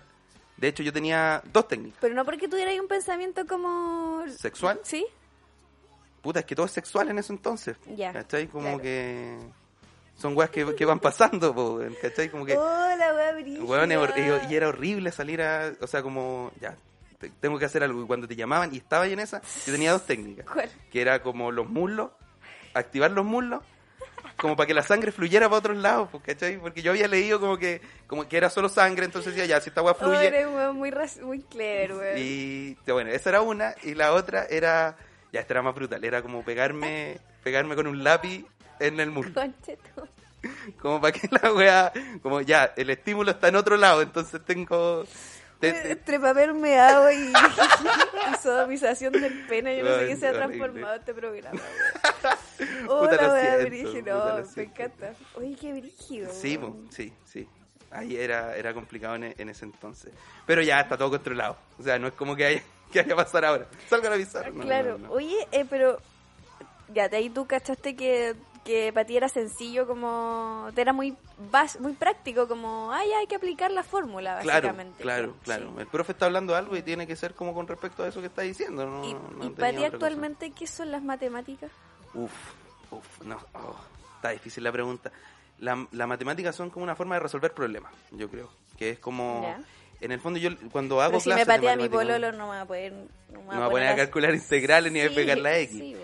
De hecho yo tenía dos técnicas,
Pero no porque tuvierais un pensamiento como...
sexual,
¿Sí?
puta, es que todo es sexual en ese entonces,
Ya,
¿cachai? Como
claro.
que son weas que, que van pasando, po, ¿cachai? Como que... Weón, es hor- y, era horrible salir a, o sea, como, ya, tengo que hacer algo. Y cuando te llamaban y estaba en esa, yo tenía dos técnicas.
¿Cuál?
Que era como los muslos, activar los muslos, como para que la sangre fluyera para otros lados, pues, ¿cachai? Porque yo había leído como que, como que era solo sangre, entonces decía, ya, si esta weá
Oh,
fluye.
eres weón muy, muy clever, weón.
Y bueno, esa era una, y la otra era, ya, esta era más brutal, era como pegarme, pegarme con un lápiz en el muslo. Como para que la weá, como ya, el estímulo está en otro lado, entonces tengo... te- te-
Entre papel meado y, y sodomización del pene, yo no sé qué se ha transformado este programa. Hola, weá,
siento,
brígido. me encanta. Oye, qué brígido.
Sí, sí, sí. Ahí era, era complicado en, en ese entonces. Pero ya está todo controlado. O sea, no es como que haya que haya pasar ahora. Salgan a avisar. No,
claro.
no, no.
Oye, eh, pero ya de ahí tú cachaste que, que para ti era sencillo, como te era muy bas muy práctico, como, ay, hay que aplicar la fórmula,
Claro,
básicamente.
claro,
Sí.
claro. El profe está hablando algo y tiene que ser como con respecto a eso que está diciendo. No,
Y,
no
y
tenía
para ti
otra cosa.
actualmente, ¿qué son las matemáticas?
Uf, uf, no. oh, está difícil la pregunta. La, la matemática son como una forma de resolver problemas, yo creo. Que es como...
Ya.
En el fondo yo cuando hago
Pero si me
clases
patea mi
matemáticas-
pololo, no me va a poder... No me
No va a poner a calcular integrales ni a pegar la X.
Sí.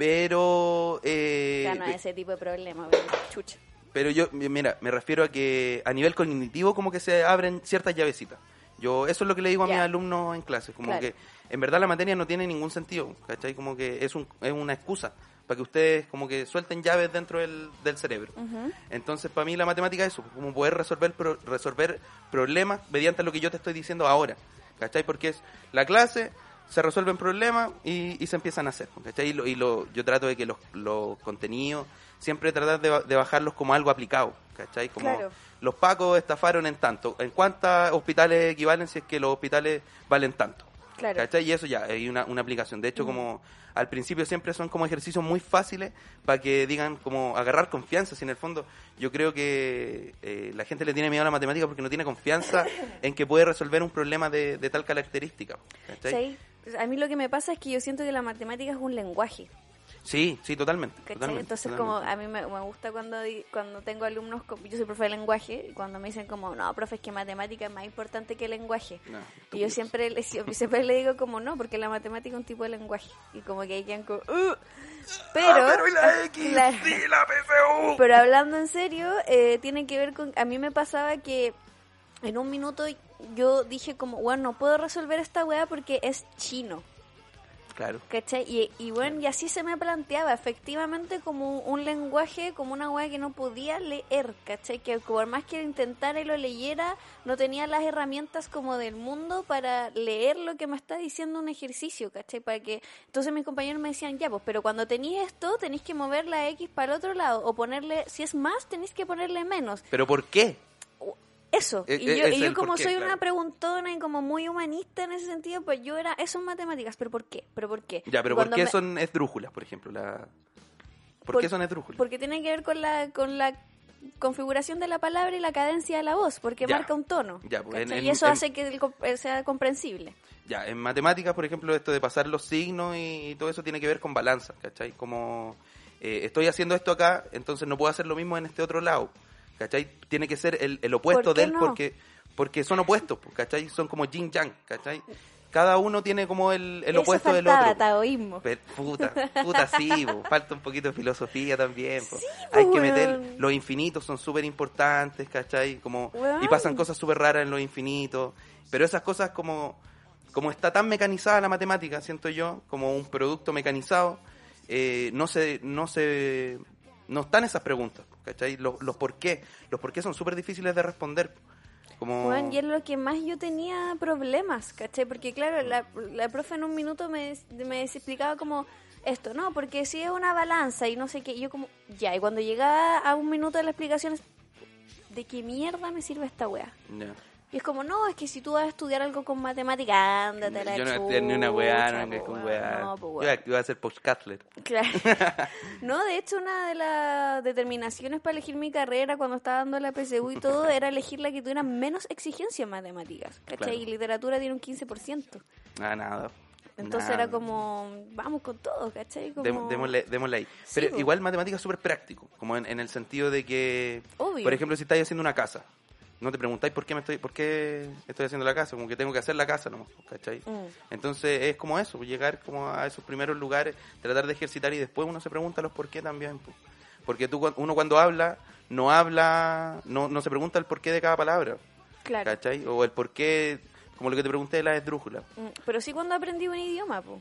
Pero... Eh,
sea, no es ese tipo de problema, pero chucha.
Pero yo, mi- mira, me refiero a que a nivel cognitivo como que se abren ciertas llavecitas. Yo eso es lo que le digo a
Ya.
mis alumnos en clase, como
Claro.
que en verdad la materia no tiene ningún sentido, ¿cachai? Como que es, un, es una excusa para que ustedes como que suelten llaves dentro del, del cerebro. Entonces, para mí la matemática es eso, como poder resolver pro- resolver problemas mediante lo que yo te estoy diciendo ahora, ¿cachai? Porque es la clase, se resuelven problemas y, y se empiezan a hacer, ¿cachai? Y, lo, y lo- yo trato de que los, los contenidos, siempre tratar de, ba- de bajarlos como algo aplicado, ¿cachai? Como
Claro.
los pacos estafaron en tanto, ¿en cuántos hospitales equivalen si es que los hospitales valen tanto?
Claro.
¿Cachai? Y eso ya, hay una, una aplicación. De hecho, como al principio siempre son como ejercicios muy fáciles para que digan como agarrar confianza. Si en el fondo yo creo que eh, la gente le tiene miedo a la matemática porque no tiene confianza en que puede resolver un problema de, de tal característica. ¿cachai?
Sí. A mí lo que me pasa es que yo siento que la matemática es un lenguaje.
Sí, sí, totalmente.
¿cachai?
totalmente,
Entonces,
totalmente.
como a mí me, me gusta cuando cuando tengo alumnos, yo soy profe de lenguaje, y cuando me dicen como, no, profe, es que matemática es más importante que el lenguaje.
No,
y yo siempre, le- siempre, le digo como, no, porque la matemática es un tipo de lenguaje. Y como que ahí quedan como, "Uh". Pero,
Ah, pero ¿y la X?
la-
Sí, la PCU.
pero hablando en serio, eh, tiene que ver con, a mí me pasaba que en un minuto yo dije como, bueno, no puedo resolver esta weá porque es chino.
Claro.
¿Cachai? Y, y bueno, y así se me planteaba, efectivamente, como un lenguaje, como una weá que no podía leer, ¿cachai? Que por más que intentara y lo leyera, no tenía las herramientas como del mundo para leer lo que me está diciendo un ejercicio, ¿cachai? Para que... Entonces mis compañeros me decían, ya, pues, pero cuando tenéis esto, tenéis que mover la X para el otro lado, o ponerle, si es más, tenéis que ponerle menos.
¿Pero por qué?
Eso.
E-
y
e-
yo, y yo como soy
claro.
una preguntona y como muy humanista en ese sentido, pues yo era, eso en matemáticas, pero ¿por qué? ¿Pero por qué?
Ya, pero ¿por qué
me-
son esdrújulas, por ejemplo? La... ¿Por,
Por-
qué son esdrújulas?
Porque tiene que ver con la, con la configuración de la palabra y la cadencia de la voz, porque
Ya.
marca un tono.
Ya, pues, en-
¿cachai?
en-
y eso
en-
hace que el eh, sea comprensible.
Ya, en matemáticas, por ejemplo, esto de pasar los signos y, todo eso tiene que ver con balanza, ¿cachai? Como eh, estoy haciendo esto acá, entonces no puedo hacer lo mismo en este otro lado, ¿cachai? Tiene que ser el, el opuesto
¿Por qué
de él
no?
porque porque son opuestos, pues, ¿cachai? Son como yin yang, ¿cachai? cada uno tiene como el, el
Eso
opuesto del otro.
taoísmo.
Pe- Puta, puta sí, po. falta un poquito de filosofía también.
Sí,
Hay que meter, los infinitos son súper importantes, ¿cachai? Como, y pasan cosas súper raras en los infinitos, pero esas cosas como, como está tan mecanizada la matemática, siento yo, como un producto mecanizado, eh, no se, no se, no están esas preguntas, ¿cachai? Los, los por qué, los por qué son súper difíciles de responder. Como...
Bueno, y es lo que más yo tenía problemas, ¿cachai? Porque claro, la, la profe en un minuto me, me explicaba como esto, no, porque si es una balanza y no sé qué, yo como, ya, y cuando llegaba a un minuto de la explicación, ¿de qué mierda me sirve esta wea?
Ya.
Y es como, no, es que si tú vas a estudiar algo con matemática, ándate la
Yo no ni una weá, no con weá. Yo iba a- ser postcatler.
Claro. No, de hecho, una de las determinaciones para elegir mi carrera cuando estaba dando la PSU y todo era elegir la que tuviera menos exigencia en matemáticas. ¿Cachai?
Claro.
Y literatura tiene un 15%.
Ah, nada.
Entonces era como, vamos con todo, ¿cachai? Como...
Dem- démosle, démosle ahí.
Sí,
Pero igual matemática es súper práctico, como en, en el sentido de que,
Obvio.
por ejemplo, si estáis haciendo una casa, no te preguntáis por qué me estoy, por qué estoy haciendo la casa, como que tengo que hacer la casa, ¿no? ¿Cachai?
Mm.
Entonces es como eso, llegar como a esos primeros lugares, tratar de ejercitar y después uno se pregunta los por qué también. po. Porque tú, uno cuando habla, no habla, no, no se pregunta el porqué de cada palabra,
Claro.
¿cachai? O el por qué, como lo que te pregunté de la esdrújula.
Mm, Pero sí cuando aprendí un idioma, po.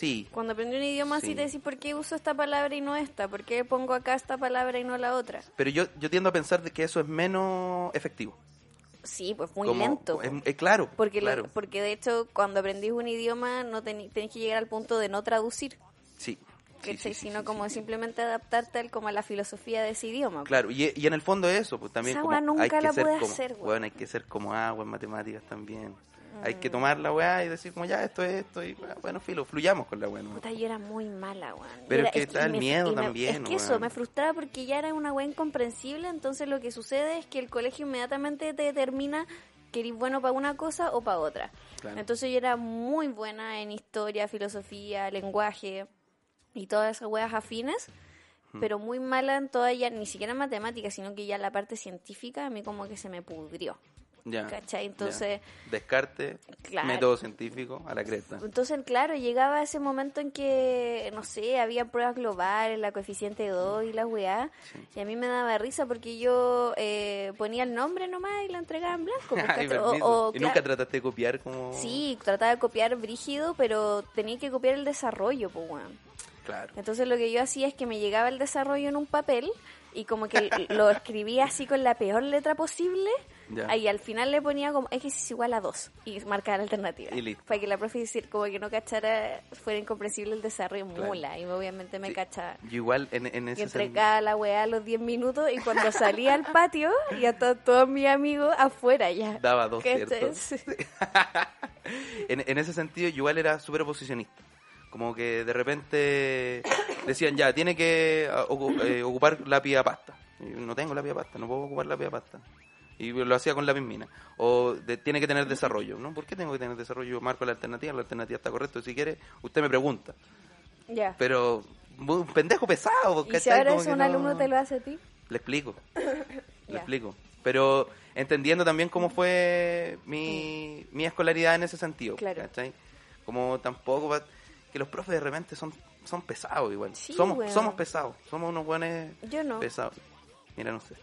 Sí,
Cuando aprendí un idioma sí.
Sí.
te decís por qué uso esta palabra y no esta, por qué pongo acá esta palabra y no la otra.
pero yo, yo tiendo a pensar de que eso es menos efectivo.
Sí, pues muy
Como-
lento.
es- es claro,
Porque, lo- porque de hecho, cuando aprendís un idioma, no tenés que llegar al punto de no traducir,
Sí. sí, sí,
sino
sí,
como simplemente adaptarte al, como a la filosofía de ese idioma. po.
Claro, y, y en el fondo eso, pues también
Esa
como
nunca
hay que
la
ser
pude
como,
hacer, weón,
hay que ser como agua en matemáticas también. Hay que tomar la weá y decir como ya esto es esto y bueno, filo, fluyamos con la weá. ¿no?
Puta, yo era muy mala, weón.
Pero
Era-
es que está el miedo
me-
también,
Es que eso, me frustraba porque ya era una weá incomprensible, entonces lo que sucede es que el colegio inmediatamente te determina que eres bueno para una cosa o para otra.
Claro.
Entonces yo era muy buena en historia, filosofía, lenguaje y todas esas weas afines,
Hmm.
pero muy mala en toda ya, ni siquiera en matemáticas, sino que ya la parte científica a mí como que se me pudrió.
Ya,
¿Cachai?
ya.
Entonces-
Descarte,
Claro.
método científico, a la cresta.
Entonces, claro, llegaba ese momento en que, no sé, había pruebas globales, la coeficiente 2 y la weá, y a mí me daba risa porque yo eh, ponía el nombre nomás y lo entregaba en blanco. pues,
Ay,
¿cachai? O-
permiso.
o,
¿Y nunca trataste de copiar como...?
Sí, trataba de copiar brígido, pero tenía que copiar el desarrollo, pues, weón.
Claro.
Entonces lo que yo hacía es que me llegaba el desarrollo en un papel y como que lo escribía así con la peor letra posible
Ya.
y al final le ponía como X es igual a 2 y marcaba la alternativa.
Y listo.
Para que la profe decir, como que no cachara, fuera incomprensible el desarrollo
Claro.
mula y obviamente me
Sí.
cachaba.
Yo igual en, en
Y
ese sen-
entregaba la weá a los 10 minutos y cuando salía al patio ya estaban todos mis amigos afuera ya.
Daba dos,
¿Cachai?
¿cierto?
Sí.
en, en ese sentido, igual era súper oposicionista. Como que de repente decían, ya, tiene que ocu- eh, ocupar lápiz a pasta. Y yo, no tengo lápiz a pasta, no puedo ocupar lápiz a pasta. Y lo hacía con lápiz mina. O de- tiene que tener desarrollo. ¿no? ¿Por qué tengo que tener desarrollo? Yo marco la alternativa, la alternativa está correcta. Si quiere, usted me pregunta.
Ya.
Pero, un pendejo pesado.
Y si ahora es un
no-
alumno te lo hace a ti.
Le explico. Le explico. Pero entendiendo también cómo fue mi, mi escolaridad en ese sentido.
Claro.
¿cachai? Como tampoco que los profes de repente son, son pesados igual.
Sí,
somos, somos pesados. Somos unos buenos
Yo no.
pesados. Mira, no sé.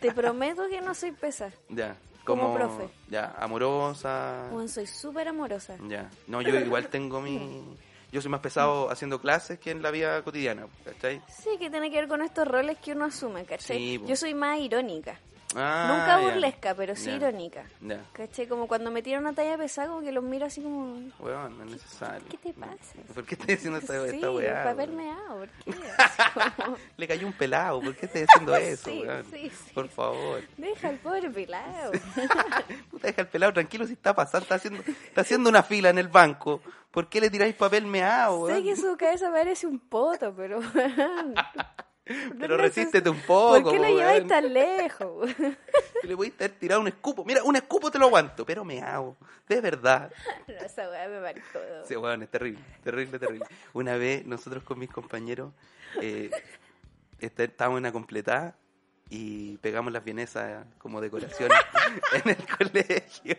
Te prometo que no soy pesa.
Ya.
Como profe.
Ya, amorosa.
Juan, soy súper amorosa.
Ya. No, yo igual tengo mi... Yo soy más pesado haciendo clases que en la vida cotidiana, ¿cachai?
Sí, que tiene que ver con estos roles que uno asume, ¿cachai?
Sí.
Yo soy más irónica.
Ah,
Nunca
ya.
burlesca, pero sí
Ya.
irónica.
Ya.
¿Cachai? Como cuando me tiran una talla pesada, como que los miro así como...
Weón, no es necesario.
¿Qué te pasa?
¿Por qué estás haciendo esta,
sí,
esta weá?
para
weón?
verme ah, ¿por qué? Como,
Le cayó un pelado, ¿por qué estás haciendo eso,
Sí,
weón?
sí, sí.
Por favor.
Deja al pobre pelado.
Puta, deja el pelado tranquilo si está pasando, está haciendo, está haciendo una fila en el banco. ¿Por qué le tiráis papel meado,
sé
weón?
que su cabeza parece un poto, pero...
Pero resístete un poco,
¿Por qué lo lleváis tan lejos?
Le voy a tirado un escupo. Mira, un escupo te lo aguanto, pero meado. De verdad.
no, esa weá me marcó.
Sí, weón, es terrible, terrible, terrible. Una vez nosotros con mis compañeros eh, este- estábamos en una completada y pegamos las vienesas como decoración en el colegio.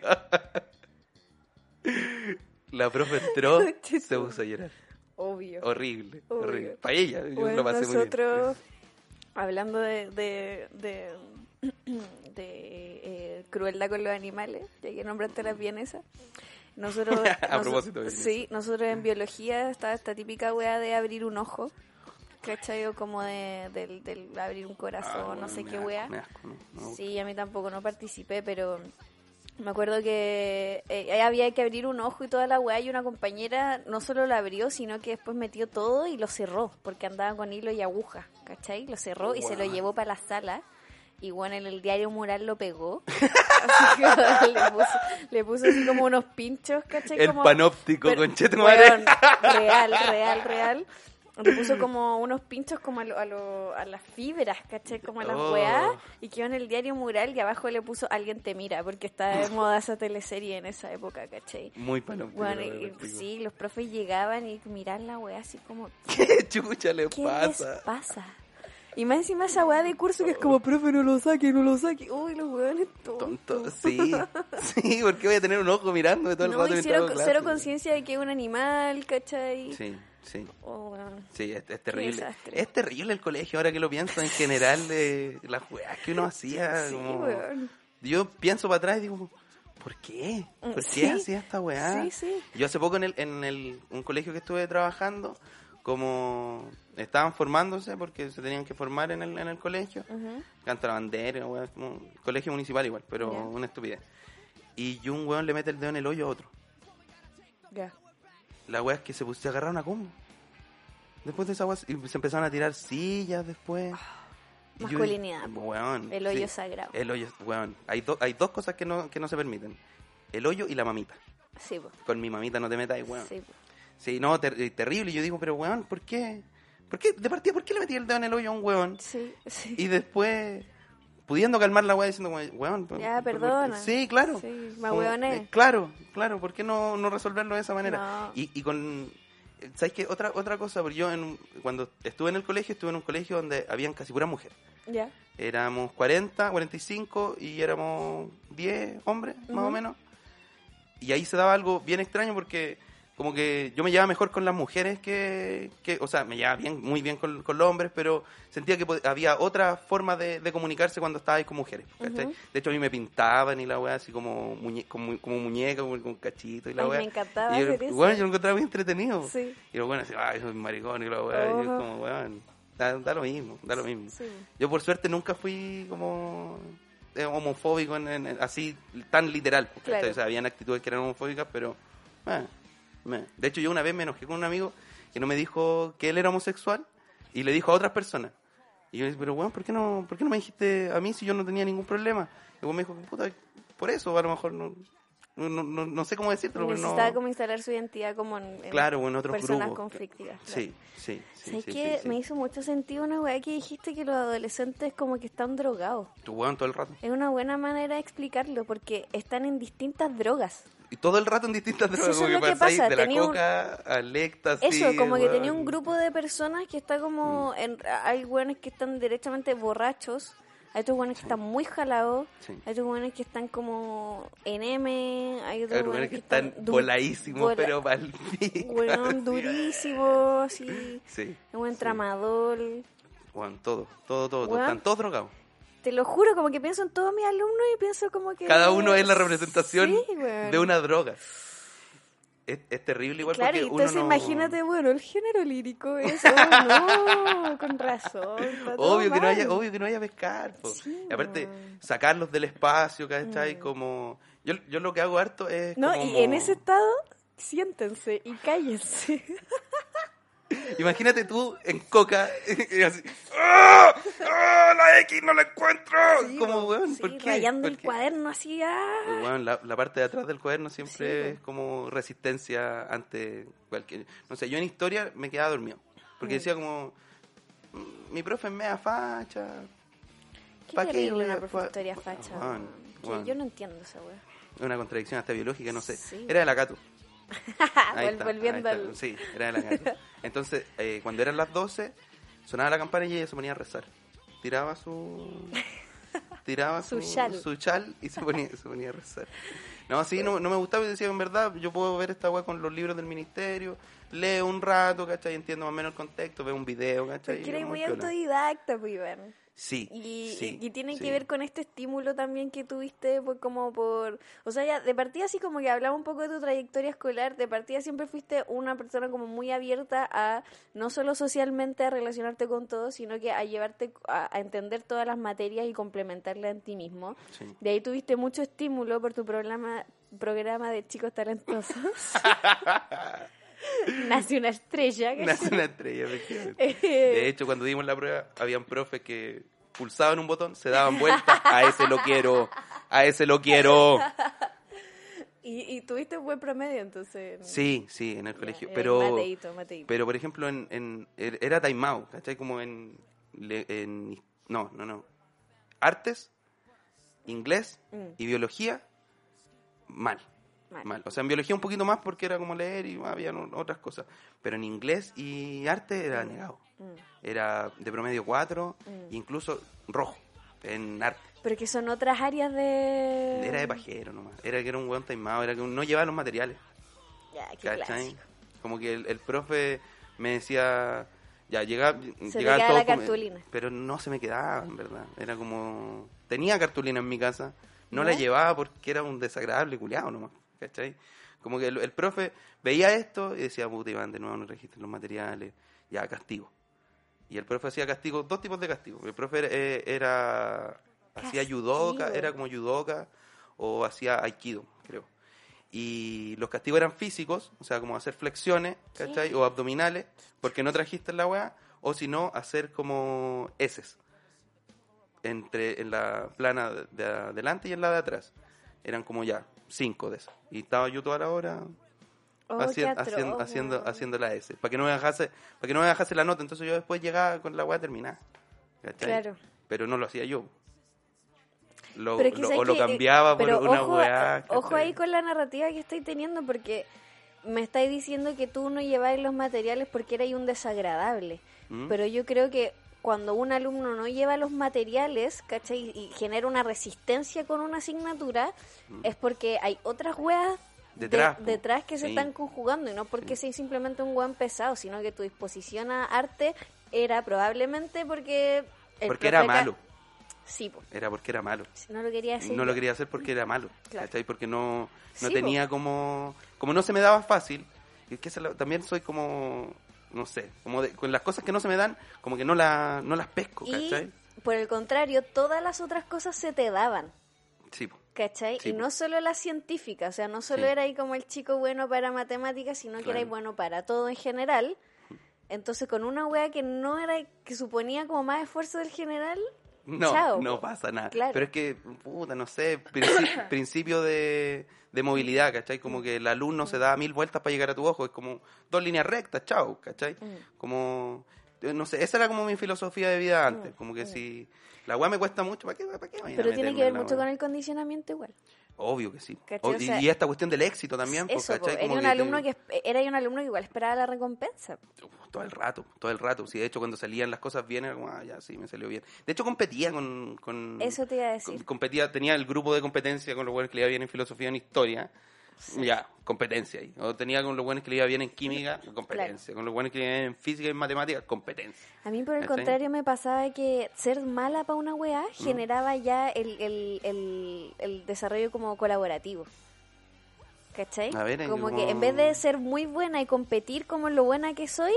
La profe entró, se puso a llorar.
Obvio.
Horrible,
Obvio.
horrible. Para ella, yo
Bueno,
lo pasé muy bien.
nosotros, hablando de, de, de, de, eh, crueldad con los animales, ya que nombraste las vienesas, nosotros,
A propósito de
sí, nosotros en biología está esta típica weá de abrir un ojo, ¿cachai? O como de, del, del abrir un corazón,
Ah,
no sé qué weá.
asco, no, no.
Sí, a mí tampoco no participé, pero me acuerdo que eh, había que abrir un ojo y toda la weá y una compañera no solo lo abrió, sino que después metió todo y lo cerró, porque andaba con hilo y aguja, ¿cachai? Lo cerró y se lo llevó para la sala. Y bueno, en el diario mural lo pegó. Así que le puso, le puso así como unos pinchos, ¿cachai?
El
como,
panóptico,
pero,
conchetumare.
weón, real, real, real. Le puso como unos pinchos como a, lo- a, lo- a las fibras, ¿cachai? Como a las
Oh.
weas. Y quedó en el diario mural y abajo le puso Alguien te mira, porque estaba de moda esa teleserie en esa época, ¿cachai?
Muy panóptico.
Bueno, y- sí, los profes llegaban y miraban la wea así como,
¿Qué chucha le
¿qué
pasa?
les pasa? Y más encima esa weá de curso que es como, profe, no lo saque, no lo saque. Uy, los weones tontos.
Tonto. Sí, sí, porque voy a tener un ojo mirándome todo el
No,
rato clase.
cero conciencia de que es un animal, ¿cachai?
Sí, sí.
Oh, weón.
Sí, es, es terrible. Es terrible el colegio, ahora que lo pienso en general, de las weas que uno hacía.
Sí,
como-
weón.
Yo pienso para atrás y digo, ¿por qué? ¿Por qué
Sí.
hacía esta weá?
Sí, sí.
Yo hace poco en, el, en el, un colegio que estuve trabajando, como estaban formándose porque se tenían que formar en el, en el colegio,
Ujú.
canta la bandera, weá, colegio municipal igual, pero
Ya.
una estupidez. Y un weón le mete el dedo en el hoyo a otro.
Ya.
La weá es que se, se agarraron a combo. Después de esa weá, y se empezaron a tirar sillas después. Yo-
Masculinidad.
weón,
El hoyo
sí.
sagrado.
El hoyo, weón. Hay, do- hay dos cosas que no, que no se permiten. El hoyo y la mamita.
Sí, po.
Con mi mamita no te metas, weón.
Sí, po.
Sí, no, ter- terrible. Y yo digo, pero weón, ¿por qué? ¿Por qué? De partida, ¿por qué le metí el dedo en el hoyo a un weón?
Sí, sí.
Y después, pudiendo calmar la weá diciendo, weón. ¿por-
Ya, perdona.
Sí, claro.
Sí, me
Como, eh, claro, claro. ¿Por qué no, no resolverlo de esa manera?
No.
Y, y con... ¿Sabes qué? Otra, otra cosa, porque yo en cuando estuve en el colegio, estuve en un colegio donde habían casi puras mujeres.
Ya.
Éramos 40, 45 y éramos 10 hombres, más o menos. Y ahí se daba algo bien extraño porque como que yo me llevaba mejor con las mujeres que, que o sea, me llevaba bien, muy bien con, con los hombres, pero sentía que había otra forma de, de comunicarse cuando estaba ahí con mujeres. De hecho, a mí me pintaban y la weá así como, muñe- como, como muñeca, como con cachito y la weá.
me encantaba
y yo,
hacer eso.
Bueno, yo lo encontraba muy entretenido.
Sí.
Y lo bueno así, ay, soy maricón y la weá. Y yo como, weón, da, da lo mismo, da lo mismo.
Sí.
Yo por suerte nunca fui como eh, homofóbico en, en- así tan literal.
Claro.
O sea, habían actitudes que eran homofóbicas, pero... eh, me- De hecho, yo una vez me enojé con un amigo que no me dijo que él era homosexual y le dijo a otras personas. Y yo le dije, pero weón, ¿por qué no, por qué no me dijiste a mí si yo no tenía ningún problema? Y weón me dijo, puta, por eso a lo mejor no, no, no, no sé cómo decirlo. pero
Necesitaba como instalar su identidad como en, en
Claro, en otros
personas
grupos.
conflictivas. claro.
Sí, sí, sí.
¿Sabes
sí, sí.
Me hizo mucho sentido una weá que dijiste que los adolescentes como que están drogados.
Tu weón todo el rato.
Es una buena manera de explicarlo porque están en distintas drogas.
Y todo el rato en distintas drogas,
eso
como
es
que
lo que pasa,
de la
tenía un-
coca al éxtasis.
Eso, como que tenía un grupo de personas que está como...
Mm.
En, hay buenos que están directamente borrachos, hay otros buenos que están muy jalados,
Sí.
hay otros buenos que están como en M, hay otros buenos
que están voladísimos,
vola-
pero mal
Weón, durísimo, así,
Sí.
un buen
sí.
tramador.
Weón, todo, todo, todo. Están todos drogados.
Te lo juro, como que pienso en todos mis alumnos y pienso como que...
Cada uno es la representación
Sí, weón.
de una droga. Es, es terrible igual
Claro,
porque uno
entonces
no...
imagínate, bueno, el género lírico es... Oh, no, con razón.
Obvio que, no haya, obvio que no haya pescar.
Sí,
y aparte, sacarlos del espacio, ¿cachai?
Mm.
Como... Yo, yo lo que hago harto es
No,
como...
y en ese estado, siéntense y cállense.
Imagínate tú en coca y así... ¡Ah! ¡Ah! ¡La X no la encuentro! como, weón,
Sí,
¿por qué?
rayando
¿Por
el
qué?
cuaderno así, ah.
Bueno, la, la parte de atrás del cuaderno siempre
Sí,
es como resistencia ante cualquier... No sé, yo en historia me quedaba dormido. Porque
Mm.
decía como... "Mm, Mi profe es mea facha.
Qué
¿pa' qué
una profe de historia facha.
Weón,
weón.
Weón.
Yo no entiendo esa.
Es una contradicción hasta biológica, no sé. Era de la Cato. Ahí
Vol-
está,
Volviendo
ahí está.
al...
Sí, era de la Cato. Entonces, eh, cuando eran las 12, sonaba la campana y ella se ponía a rezar. Tiraba su... Tiraba
Su
su,
chal.
su chal y se ponía, se ponía a rezar. No, sí, no, no me gustaba y decía, en verdad, yo puedo ver esta weá con los libros del ministerio, leo un rato, ¿cachai? Entiendo más o menos el contexto, veo un video, ¿cachai?
Porque eres muy
piola.
autodidacta, pues.
Sí,
Y,
sí,
y, y tiene
sí.
que ver con este estímulo también que tuviste, pues como por... O sea, ya de partida así como que hablaba un poco de tu trayectoria escolar, de partida siempre fuiste una persona como muy abierta a no solo socialmente a relacionarte con todos, sino que a llevarte a, a entender todas las materias y complementarlas en ti mismo.
Sí.
De ahí tuviste mucho estímulo por tu programa, programa de chicos talentosos. Nace una estrella. ¿cachai?
Nace una estrella, efectivamente. De
Eh,
hecho, cuando dimos la prueba, habían profes que pulsaban un botón, se daban vuelta, a ese lo quiero, a ese lo quiero.
y, y tuviste un buen promedio, entonces.
Sí, sí, en el colegio.
eh,
Pero,
Mateito, Mateito.
pero por ejemplo, en, en, era timeout, ¿cachai? Como en, en... No, no, no. Artes, inglés
Mm.
y biología, mal.
Mal.
Mal. O sea, en biología un poquito más porque era como leer y había otras cosas. Pero en inglés y arte era negado.
Mm.
Era de promedio 4,
Mm.
incluso rojo en arte.
Pero que son otras áreas de.
Era de pajero nomás. Era que era un buen taimado, era que no llevaba los materiales.
Ya, qué.
Como que el, el profe me decía, ya llegaba,
te
llegaba todo
la
como-
cartulina.
pero no se me quedaba, en verdad. Era como, tenía cartulina en mi casa, no la llevaba porque era un desagradable culiado nomás, ¿cachai? Como que el, el profe veía esto y decía, puta Iván, de nuevo no registren los materiales, ya, castigo. Y el profe hacía castigo, dos tipos de castigo. El profe era, eh, era- hacía judoka, era como judoka, o hacía aikido, creo. Y los castigos eran físicos, o sea, como hacer flexiones, ¿cachai? O abdominales, porque no trajiste la weá, o si no, hacer como heces entre en la plana de adelante y en la de atrás. Eran como ya cinco de esas. Y estaba yo toda la hora
Oh,
haciendo, haciendo,
weón.
haciendo la S, para que no me dejase, para que no me dejase la nota, entonces yo después llegaba con la weá terminada.
Claro.
Pero no lo hacía yo. Lo,
Pero es que
lo- o lo
eh,
cambiaba por
pero
una
ojo,
weá.
Ojo ahí con la narrativa que estáis teniendo, porque me estáis diciendo que tú no lleváis los materiales porque erais un desagradable.
¿Mm?
Pero yo creo que cuando un alumno no lleva los materiales, ¿cachai? Y genera una resistencia con una asignatura, es porque hay otras weas de-
Mm. Detrás, po.
detrás que se
Sí.
están conjugando y no porque seas simplemente un weón pesado, sino que tu disposición a arte era probablemente porque... el
Porque era malo.
Sí, po.
Era porque era malo.
no lo quería decir.
no lo quería hacer porque era malo,
Claro.
¿cachai? Porque no, no
Sí,
tenía como... Como no se me daba fácil, y es que también soy como... No sé, como de- con las cosas que no se me dan, como que no, la, no las pesco,
Y
¿cachai?
por el contrario, todas las otras cosas se te daban.
Sí.
¿Cachai?
Sí,
y no solo la científica, o sea, no solo
Sí.
era ahí como el chico bueno para matemáticas, sino que era ahí bueno para todo en general. Entonces, con una wea que no era, que suponía como más esfuerzo del general,
No,
Chao,
no pasa nada.
Claro.
Pero es que, puta, no sé, princi- principio de, de movilidad, ¿cachai? Como que el alumno se da mil vueltas para llegar a tu ojo, es como dos líneas rectas, chao, ¿cachai?
Mm.
Como, eh, no sé, esa era como mi filosofía de vida antes,
Mm,
como que si la weá me cuesta mucho, ¿para qué, para qué
pero tiene que ver
la
mucho con el condicionamiento igual.
Obvio que sí. O-
O
y,
sea,
y esta cuestión del éxito también, pues,
Eso, po,
¿cachai?
era
Como
un
que
alumno
te-
que era un alumno que igual esperaba la recompensa.
todo el rato, todo el rato. Sí, de hecho, cuando salían las cosas bien, era como, ah, ya, sí, me salió bien. De hecho, competía con... con
Eso te iba a
con-
decir.
competía, tenía el grupo de competencia con los buenos que le iba bien en filosofía y en historia. Ya, competencia ahí. O tenía con los buenos que le iba bien en química, competencia. Con los buenos que le iba bien en física y en matemáticas, competencia.
A mí, por el contrario, me pasaba que ser mala para una weá generaba ya el, el, el, el desarrollo como colaborativo. ¿Cachai?
Ver,
como que en vez de ser muy buena y competir como lo buena que soy,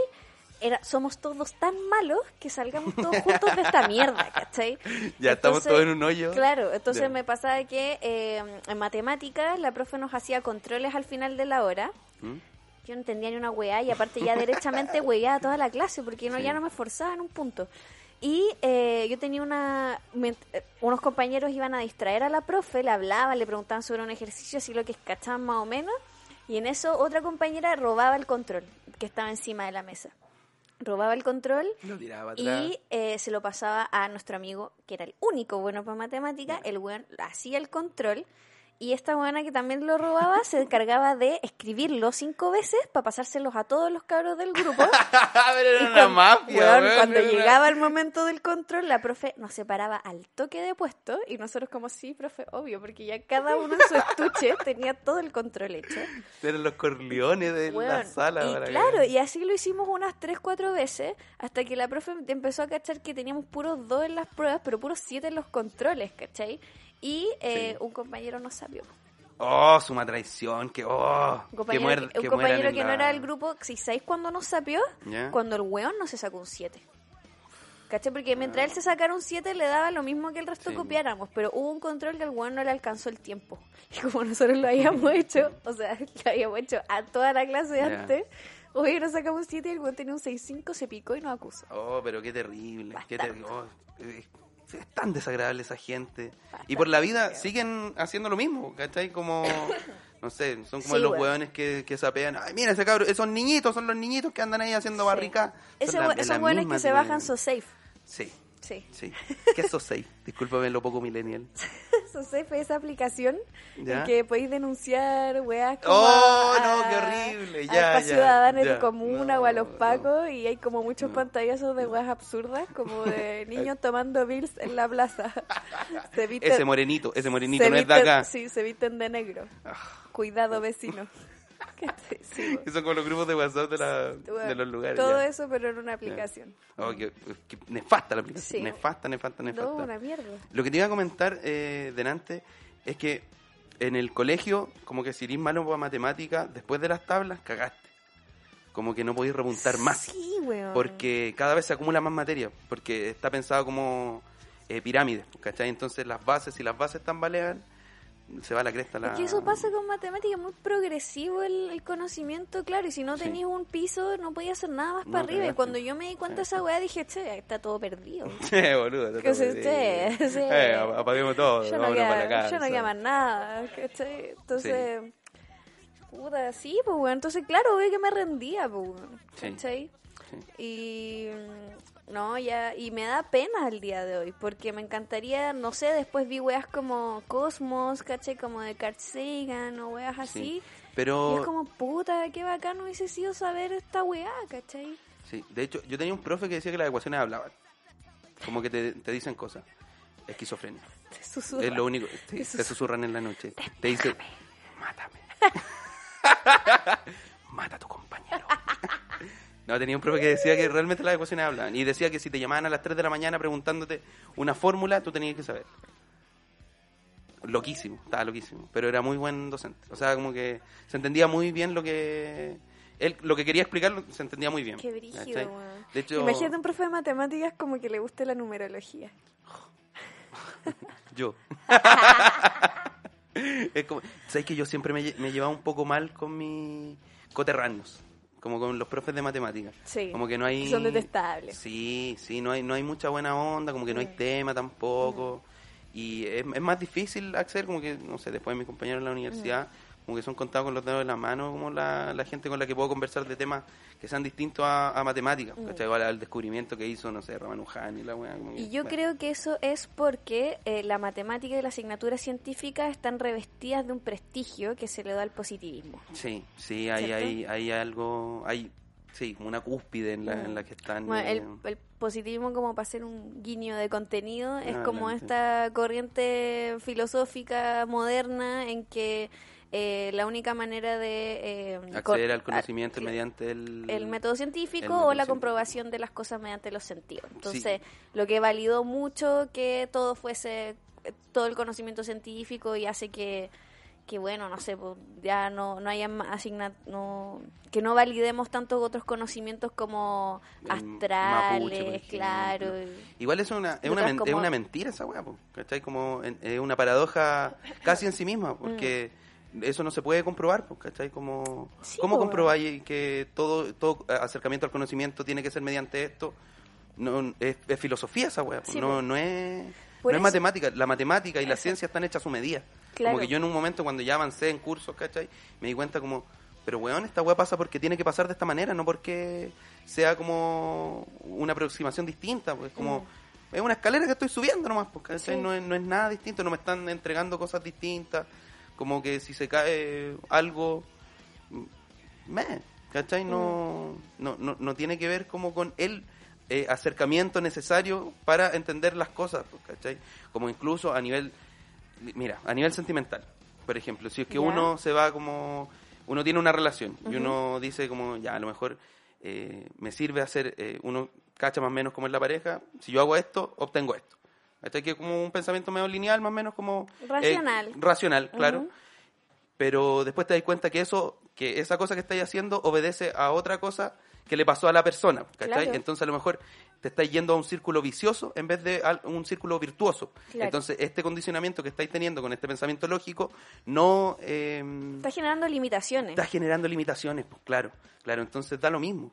era, somos todos tan malos que salgamos todos juntos de esta mierda, ¿cachai?
Ya estamos todos en un hoyo.
Claro, entonces me pasaba que eh, en matemáticas la profe nos hacía controles al final de la hora.
¿Mm?
Yo no entendía ni una weá y aparte ya derechamente weá toda la clase porque no,
Sí.
ya no me esforzaba en un punto. Y eh, yo tenía una... me- eh, unos compañeros iban a distraer a la profe, le hablaban, le preguntaban sobre un ejercicio, así lo que cachaban más o menos. Y en eso otra compañera robaba el control que estaba encima de la mesa. Robaba el control
Lo tiraba atrás.
y eh, se lo pasaba a nuestro amigo, que era el único bueno para matemática. El weón hacía el control Y esta buena que también lo robaba se encargaba de escribirlo cinco veces para pasárselos a todos los cabros del grupo.
Pero era
Y
una
cuan-
mafia,
weón,
weón,
cuando
era una-
llegaba el momento del control, la profe nos separaba al toque de puesto y nosotros como, sí, profe, obvio, porque ya cada uno en su estuche tenía todo el control hecho.
Eran los corleones de la sala.
y
para que-
claro, y así lo hicimos unas tres, cuatro veces, hasta que la profe empezó a cachar que teníamos puros dos en las pruebas, pero puros siete en los controles, ¿cachai? Y eh,
Sí.
un compañero no sabía.
Oh, suma traición, que oh,
Un
que
compañero, que, un compañero que no era del grupo, si sabéis cuándo nos sapió,
¿Ya?
cuando el weón no se sacó un 7. ¿Cachai? Porque mientras él se sacara un 7 le daba lo mismo que el resto
Sí.
copiáramos, pero hubo un control que el weón no le alcanzó el tiempo. Y como nosotros lo habíamos hecho, o sea, lo habíamos hecho a toda la clase
Ya.
antes, oye, nos sacamos un 7 y el weón tenía un 6-5, se picó y nos acusó.
Oh, pero qué terrible. Qué terrible. Oh, es tan desagradable esa gente. Y por la vida siguen haciendo lo mismo, ¿cachai? Como, no sé, son como
Sí,
los hueones que, que sapean. Ay, mira ese cabrón, esos niñitos son los niñitos que andan ahí haciendo barrica.
Ese
Son la-
we-
de
esos
misma
que se bajan so safe.
Sí,
Sí.
sí. ¿Qué es SoSafe? Discúlpame lo poco millennial.
So safe es esa aplicación
¿Ya?
en que podéis denunciar weas como
Oh,
a-
no,
a-
qué horrible,
a
ya, ya,
ciudadanos
ya.
de comuna
No,
o a los
no.
pacos y hay como muchos
No.
pantallazos de weas absurdas como de niños tomando bills en la plaza. se visten,
Ese morenito, ese morenito no es de acá. Ah.
Sí, se visten de negro. Cuidado, vecino. Sí.
Que son como los grupos de WhatsApp de, la- de los lugares.
Todo
ya.
eso, pero en una aplicación.
Oh, qué nefasta la aplicación.
Sí.
Nefasta, nefasta, nefasta.
No, una mierda.
Lo que te iba a comentar eh, delante es que en el colegio, como que si eres malo para matemáticas, después de las tablas, cagaste. Como que no podéis repuntar más.
Sí, weón.
Porque cada vez se acumula más materia. Porque está pensado como eh, pirámide. ¿Cachai? Entonces las bases, si las bases tambalean, se va a la cresta la...
Es que eso pasa con matemáticas, muy progresivo el, el conocimiento, claro, y si no
Sí.
tenías un piso no podías hacer nada más
No,
para arriba. Y cuando yo me di cuenta de esa weá dije, che, está todo perdido.
Che, boludo. está todo perdido.
esté, sí.
Eh, ap- apaguemos todo.
Ya no,
vámonos para
queda,
casa.
ya no queda más nada, ¿cachai? Entonces, puta, sí, pues bueno, entonces claro, ve que me rendía, pues, weón,
Sí.
¿cachai?
Sí.
Y mm, no, ya, y me da pena el día de hoy, porque me encantaría, no sé, después vi weas como Cosmos, ¿cachai? Como de Carl Sagan o weas así.
Sí.
Y
Pero...
es como, puta, qué bacán hubiese sido saber esta weá, ¿cachai?
Sí, de hecho, yo tenía un profe que decía que las ecuaciones hablaban. Como que te, te dicen cosas. Esquizofrenia.
Te susurra.
Es lo único.
Te
te susurran en la noche. Te dice, mátame. Mata a tu compañero. No, tenía un profe que decía que realmente las ecuaciones hablaban. Y decía que si te llamaban a las 3 de la mañana preguntándote una fórmula, tú tenías que saber. Loquísimo, estaba loquísimo. Pero era muy buen docente. O sea, como que se entendía muy bien lo que... Él, lo que quería explicar se entendía muy bien.
Qué brígido.
De hecho,
Imagínate un profe de matemáticas como que le guste la numerología.
Yo. es como, ¿Sabes que yo siempre me, me llevaba un poco mal con mis coterráneos? Como con los profes de matemáticas.
Sí,
Como que no hay...
son detestables.
Sí, sí, no hay, no hay mucha buena onda, como que no hay
Mm.
tema tampoco. Y es, es más difícil acceder, como que, no sé, después de mis compañeros en la universidad,
Mm.
Como que son contados con los dedos de la mano, como la, la gente con la que puedo conversar de temas que sean distintos a, a matemáticas.
Mm.
¿cachai? Igual al descubrimiento que hizo, no sé, Ramanujan y la weá. que,
Y yo
bueno.
creo que eso es porque eh, la matemática y la asignatura científica están revestidas de un prestigio que se le da al positivismo.
Sí, sí, hay, hay, hay algo, hay, sí, como una cúspide en la, en la que están.
Bueno, el,
eh,
el positivismo, como para hacer un guiño de contenido, es
Ah,
como esta corriente filosófica moderna en que eh, la única manera de eh,
acceder al
a-
conocimiento mediante el,
el método científico
el método
o la
científico.
comprobación de las cosas mediante los sentidos. Entonces, lo que validó mucho que todo fuese, todo el conocimiento científico y hace que, que bueno, no sé, pues, ya no, no haya más asigna- no, que no validemos tantos otros conocimientos como astrales,
mapuche,
claro.
Igual es una, es una, men- es
como-
una mentira esa weá, ¿cachai? Como en- es una paradoja casi en sí misma, porque eso no se puede comprobar, po, ¿cachai? Como.
Sí,
¿Cómo
po,
comprobáis que todo, todo acercamiento al conocimiento tiene que ser mediante esto? No, es, es filosofía esa weá, po,
Sí,
no, no es...
Por
no es matemática, la matemática y la ciencia están hechas a su medida.
Claro.
Como que yo en un momento cuando ya avancé en cursos, ¿cachai? Me di cuenta como, pero weón, esta weá pasa porque tiene que pasar de esta manera, no porque sea como una aproximación distinta, pues como... Es una escalera que estoy subiendo nomás, pues.
Mm. Sí.
No, es, no es nada distinto, no me están entregando cosas distintas. Como que si se cae algo, me, ¿cachai? No, no, no, no tiene que ver como con el eh, acercamiento necesario para entender las cosas, pues, ¿cachai? Como incluso a nivel, mira, a nivel sentimental, por ejemplo, si es que uno se va como, uno tiene una relación y uno dice como, ya, a lo mejor eh, me sirve hacer, eh, uno cacha más o menos como es la pareja, si yo hago esto, obtengo esto. ¿Cachai? Que es como un pensamiento medio lineal, más o menos como... eh,
Racional.
racional, claro pero después te das cuenta que eso, que esa cosa que estáis haciendo obedece a otra cosa que le pasó a la persona, ¿cachai?
Claro.
Entonces a lo mejor te estáis yendo a un círculo vicioso en vez de a un círculo virtuoso.
Claro.
Entonces este condicionamiento que estáis teniendo con este pensamiento lógico no eh,
Está generando limitaciones.
está generando limitaciones, pues claro, claro, entonces da lo mismo.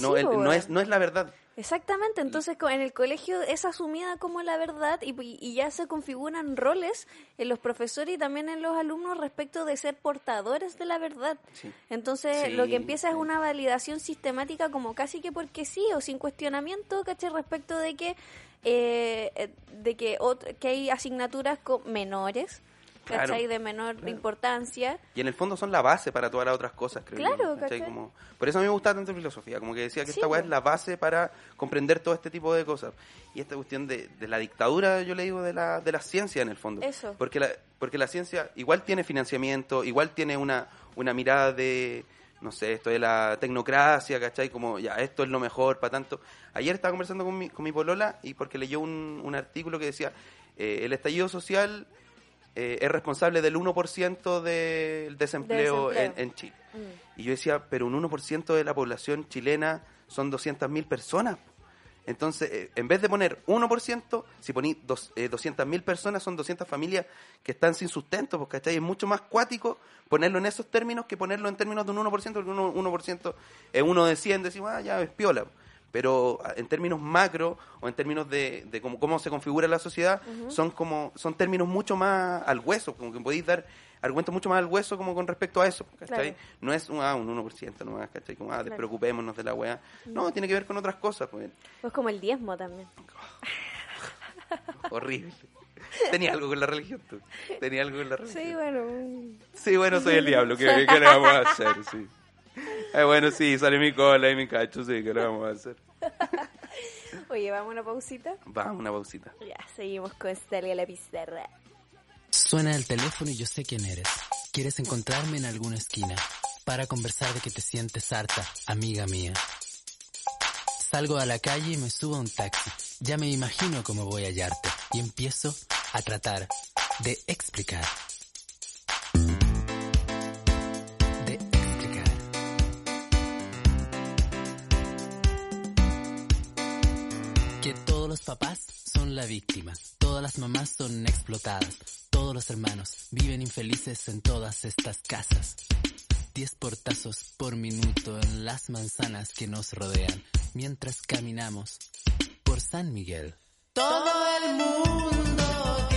No,
Sí,
el- no,
bueno.
es, no es la verdad.
Exactamente, entonces en el colegio es asumida como la verdad y, y ya se configuran roles en los profesores y también en los alumnos respecto de ser portadores de la verdad.
Sí.
Entonces
Sí,
lo que empieza es una validación sistemática como casi que porque sí o sin cuestionamiento, ¿cachai? Respecto de que, eh, de que, que hay asignaturas co- menores,
Claro,
¿cachai? De menor importancia.
Y en el fondo son la base para todas las otras cosas, creo
Claro,
yo, ¿cachai?
¿cachai?
Como, por eso a mí me gusta tanto filosofía, como que decía que
Sí,
esta weá es la base para comprender todo este tipo de cosas. Y esta cuestión de, de la dictadura, yo le digo, de la, de la ciencia en el fondo.
Eso.
Porque la, porque la ciencia igual tiene financiamiento, igual tiene una, una mirada de, no sé, esto de la tecnocracia, ¿cachai? Como, ya, esto es lo mejor para tanto. Ayer estaba conversando con mi, con mi polola y porque leyó un, un artículo que decía, eh, el estallido social eh, es responsable del 1% del desempleo,
Desempleo.
En, en Chile.
Mm.
Y yo decía, pero un 1% de la población chilena son 200.000 personas. Entonces, eh, en vez de poner 1%, si poní dos, eh, 200.000 personas, son 200 familias que están sin sustento, pues, ¿cachai? Es mucho más cuático ponerlo en esos términos que ponerlo en términos de un 1%, porque un 1% es uno de 100, decimos, ah, ya es piola. Pero ah, en términos macro o en términos de, de cómo, cómo se configura la sociedad, son como son términos mucho más al hueso, como que podéis dar argumentos mucho más al hueso como con respecto a eso, ¿cachai?
Claro.
No es un, ah, un 1% nomás, ¿cachai? Como, ah, despreocupémonos de la weá. No, tiene que ver con otras cosas, pues.
Pues como el diezmo también.
Horrible. Tenía algo con la religión, tú. Tenía algo con la religión.
Sí, bueno.
Sí, bueno, soy el diablo. ¿Qué, qué le vamos a hacer? Sí. Eh, bueno, sí, sale mi cola y mi cacho, sí, ¿qué le vamos a hacer?
Oye, vamos a una pausita.
Vamos, una pausita.
Ya, seguimos con Staley a la pizarra.
Suena el teléfono y yo sé quién eres. Quieres encontrarme en alguna esquina para conversar de que te sientes harta, amiga mía. Salgo a la calle y me subo a un taxi. Ya me imagino cómo voy a hallarte y empiezo a tratar de explicar. Los papás son la víctima, todas las mamás son explotadas, todos los hermanos viven infelices en todas estas casas. Diez portazos por minuto en las manzanas que nos rodean mientras caminamos por San Miguel. Todo el mundo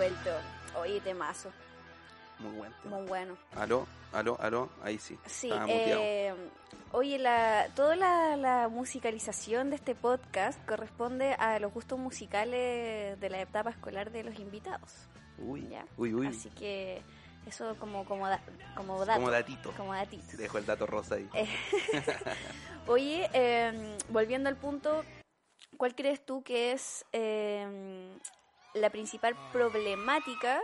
vuelto. Oye, temazo.
Muy buen tema.
Muy bueno.
Aló, aló, aló, ahí sí.
Sí, eh, oye, la, toda la, la musicalización de este podcast corresponde a los gustos musicales de la etapa escolar de los invitados.
Uy,
¿ya?
uy, uy.
Así que eso como, como, da- como dato.
Como datito.
Como datito.
Dejo el dato rosa ahí.
Eh, Oye, eh, volviendo al punto, ¿cuál crees tú que es eh, la principal problemática,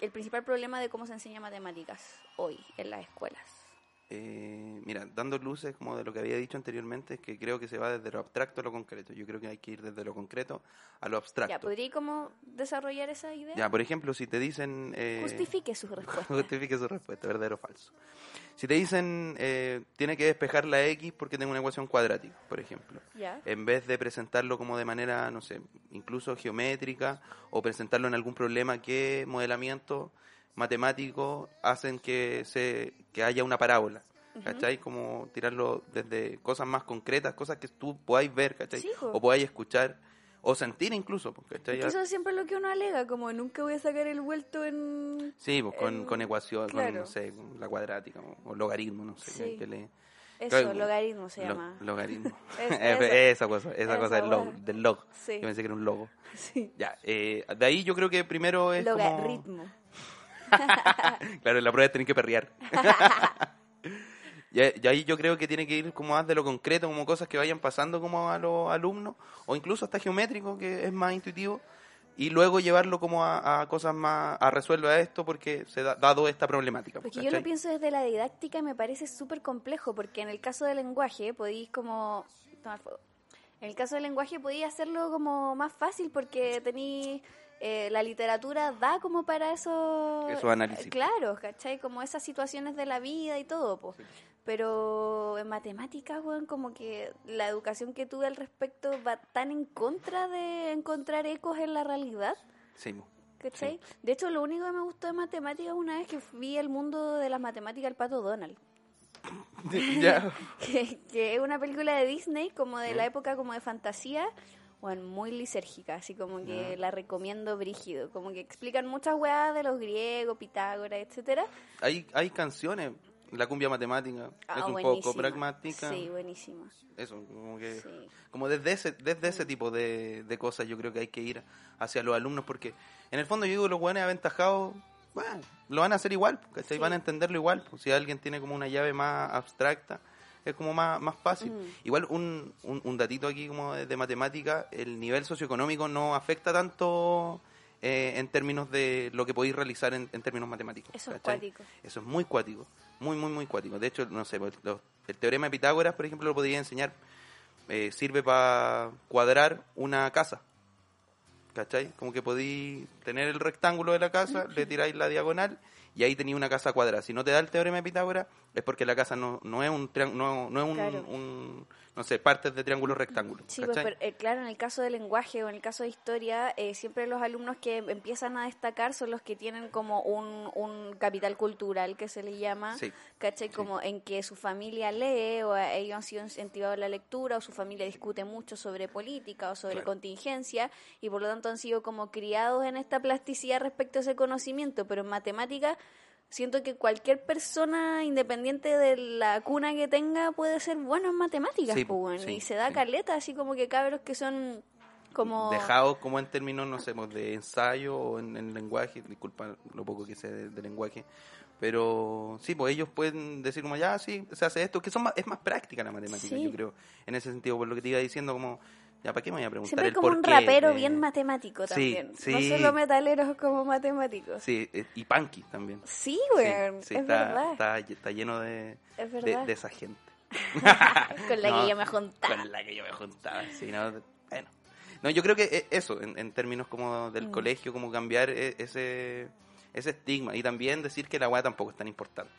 el principal problema de cómo se enseña matemáticas hoy en las escuelas?
Eh, mira, dando luces como de lo que había dicho anteriormente, es que creo que se va desde lo abstracto a lo concreto. Yo creo que hay que ir desde lo concreto a lo abstracto.
Ya, ¿podría como desarrollar esa idea?
Ya, por ejemplo, si te dicen... eh,
Justifique su respuesta.
Justifique su respuesta, verdadero o falso. Si te dicen, eh, tiene que despejar la X porque tengo una ecuación cuadrática, por ejemplo,
Ya.
en vez de presentarlo como de manera, no sé, incluso geométrica o presentarlo en algún problema que modelamiento matemático hacen que, se, que haya una parábola. ¿Cachai? Como tirarlo desde cosas más concretas, cosas que tú podáis ver, ¿cachai?
Sí,
o podáis escuchar, o sentir incluso, ¿cachai?
Es que eso es siempre lo que uno alega, como nunca voy a sacar el vuelto en...
Sí, pues con,
en-
con ecuación, con,
claro.
no sé, con la cuadrática o, o logaritmo, no sé.
Sí.
que le-
Eso,
Claro,
logaritmo se
lo-
llama.
logaritmo.
Es- esa-
esa cosa, esa,
esa
cosa del, log, del log.
Sí.
Yo pensé que era un logo.
Sí.
Ya, eh, de ahí yo creo que primero es como... Claro, en la prueba tienen que perrear. y, y ahí yo creo que tiene que ir como más de lo concreto, como cosas que vayan pasando como a los alumnos, o incluso hasta geométrico, que es más intuitivo, y luego llevarlo como a, a cosas más, a resuelva esto, porque se da, dado esta problemática.
Porque yo
¿cachai?
lo pienso desde la didáctica y me parece súper complejo, porque en el caso del lenguaje podéis como... tomar fuego. En el caso del lenguaje podéis hacerlo como más fácil porque tenéis... eh, la literatura da como para eso...
Esos análisis.
Claro, ¿cachai? Como esas situaciones de la vida y todo, po. Pero en matemáticas, weón, como que la educación que tuve al respecto va tan en contra de encontrar ecos en la realidad.
Sí.
¿Cachai? De hecho, lo único que me gustó de matemáticas una vez que vi el mundo de las matemáticas el pato Donald.
ya.
Que, que es una película de Disney, como de la época como de fantasía, bueno, muy lisérgica, así como que la recomiendo brígido. Como que explican muchas weas de los griegos, Pitágoras, etcétera.
Hay, hay canciones, la cumbia matemática,
Ah,
es un
buenísima.
poco pragmática.
Sí, buenísima.
Eso, como que...
Sí.
Como desde ese, desde ese tipo de, de cosas yo creo que hay que ir hacia los alumnos porque en el fondo yo digo los buenos aventajados, bueno, lo van a hacer igual, ¿cachai?
Sí.
Van a entenderlo igual. Pues, si alguien tiene como una llave más abstracta, es como más, más fácil.
Mm.
Igual un, un, un datito aquí como de, de matemática, el nivel socioeconómico no afecta tanto eh, en términos de lo que podéis realizar en, en términos matemáticos.
Eso es cuático.
Eso es muy cuático, muy, muy, muy cuático. De hecho, no sé, pues, los- el teorema de Pitágoras, por ejemplo, lo podría enseñar. Eh, sirve para cuadrar una casa. ¿Cachai? Como que podéis tener el rectángulo de la casa, le tiráis la diagonal y ahí tenéis una casa cuadrada. Si no te da el teorema de Pitágoras, es porque la casa no, no es un no, no es un,
Claro.
un- no sé, partes de triángulo rectángulo.
Sí, pues, pero, eh, claro, en el caso del lenguaje o en el caso de historia, eh, siempre los alumnos que empiezan a destacar son los que tienen como un, un capital cultural que se le llama,
Sí.
¿cachai? Como en que su familia lee o ellos han sido incentivados a la lectura o su familia discute mucho sobre política o sobre
Claro.
contingencia y por lo tanto han sido como criados en esta plasticidad respecto a ese conocimiento, pero en matemática siento que cualquier persona independiente de la cuna que tenga puede ser bueno en matemáticas
Sí,
pues, y se da
sí.
caleta así como que cabros que son como
Dejados como en términos, no sé, pues, de ensayo o en, en lenguaje, disculpa lo poco que sé de, de lenguaje, pero sí, pues ellos pueden decir como, ya, sí, se hace esto, que son más, es más práctica la matemática,
Sí.
yo creo, en ese sentido, por lo que te iba diciendo, como Ya, ¿para qué me voy a preguntar
Siempre
el
como
por
un
qué
rapero bien matemático
Sí,
también.
sí.
No solo metaleros como matemáticos. Sí,
Sí, eh, y punky también.
sí
Sí,
weón.
sí,
es
está,
verdad.
Está, está lleno de,
es
de, esa gente.
Con la
No,
que yo me juntaba.
Con la que yo me juntaba, sí, ¿no? Bueno. No, yo creo que eh, eso, en, en términos como del
Mm.
colegio, como cambiar eh, ese, ese estigma. Y también decir que la weá tampoco es tan importante.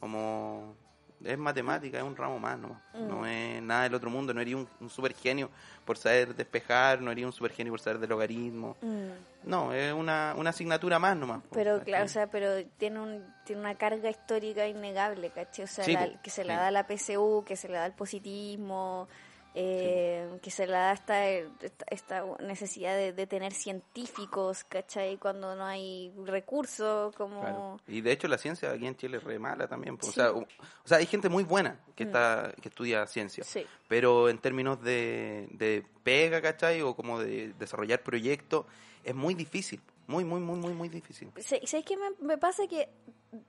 Como es matemática, es un ramo más, ¿no?
Mm.
No es nada del otro mundo, no eres un, un super genio por saber despejar, no eres un super genio por saber de logaritmo.
Mm.
No, es una, una asignatura más nomás.
Pero claro, o sea, pero tiene un tiene una carga histórica innegable, ¿cachai? O sea,
Sí,
la- que se
sí.
la da la PSU, que se le da el positivismo, eh, que se le da esta, esta, esta necesidad de, de tener científicos, ¿cachai? Cuando no hay recursos, como...
Claro. Y de hecho la ciencia aquí en Chile es re mala también. O, sea, o, o sea, hay gente muy buena que
Mm.
está que estudia ciencia.
Sí.
Pero en términos de, de pega, ¿cachai? O como de desarrollar proyectos, es muy difícil. Muy, muy, muy, muy, muy difícil.
Sa- ¿Sabes qué me, me pasa? Que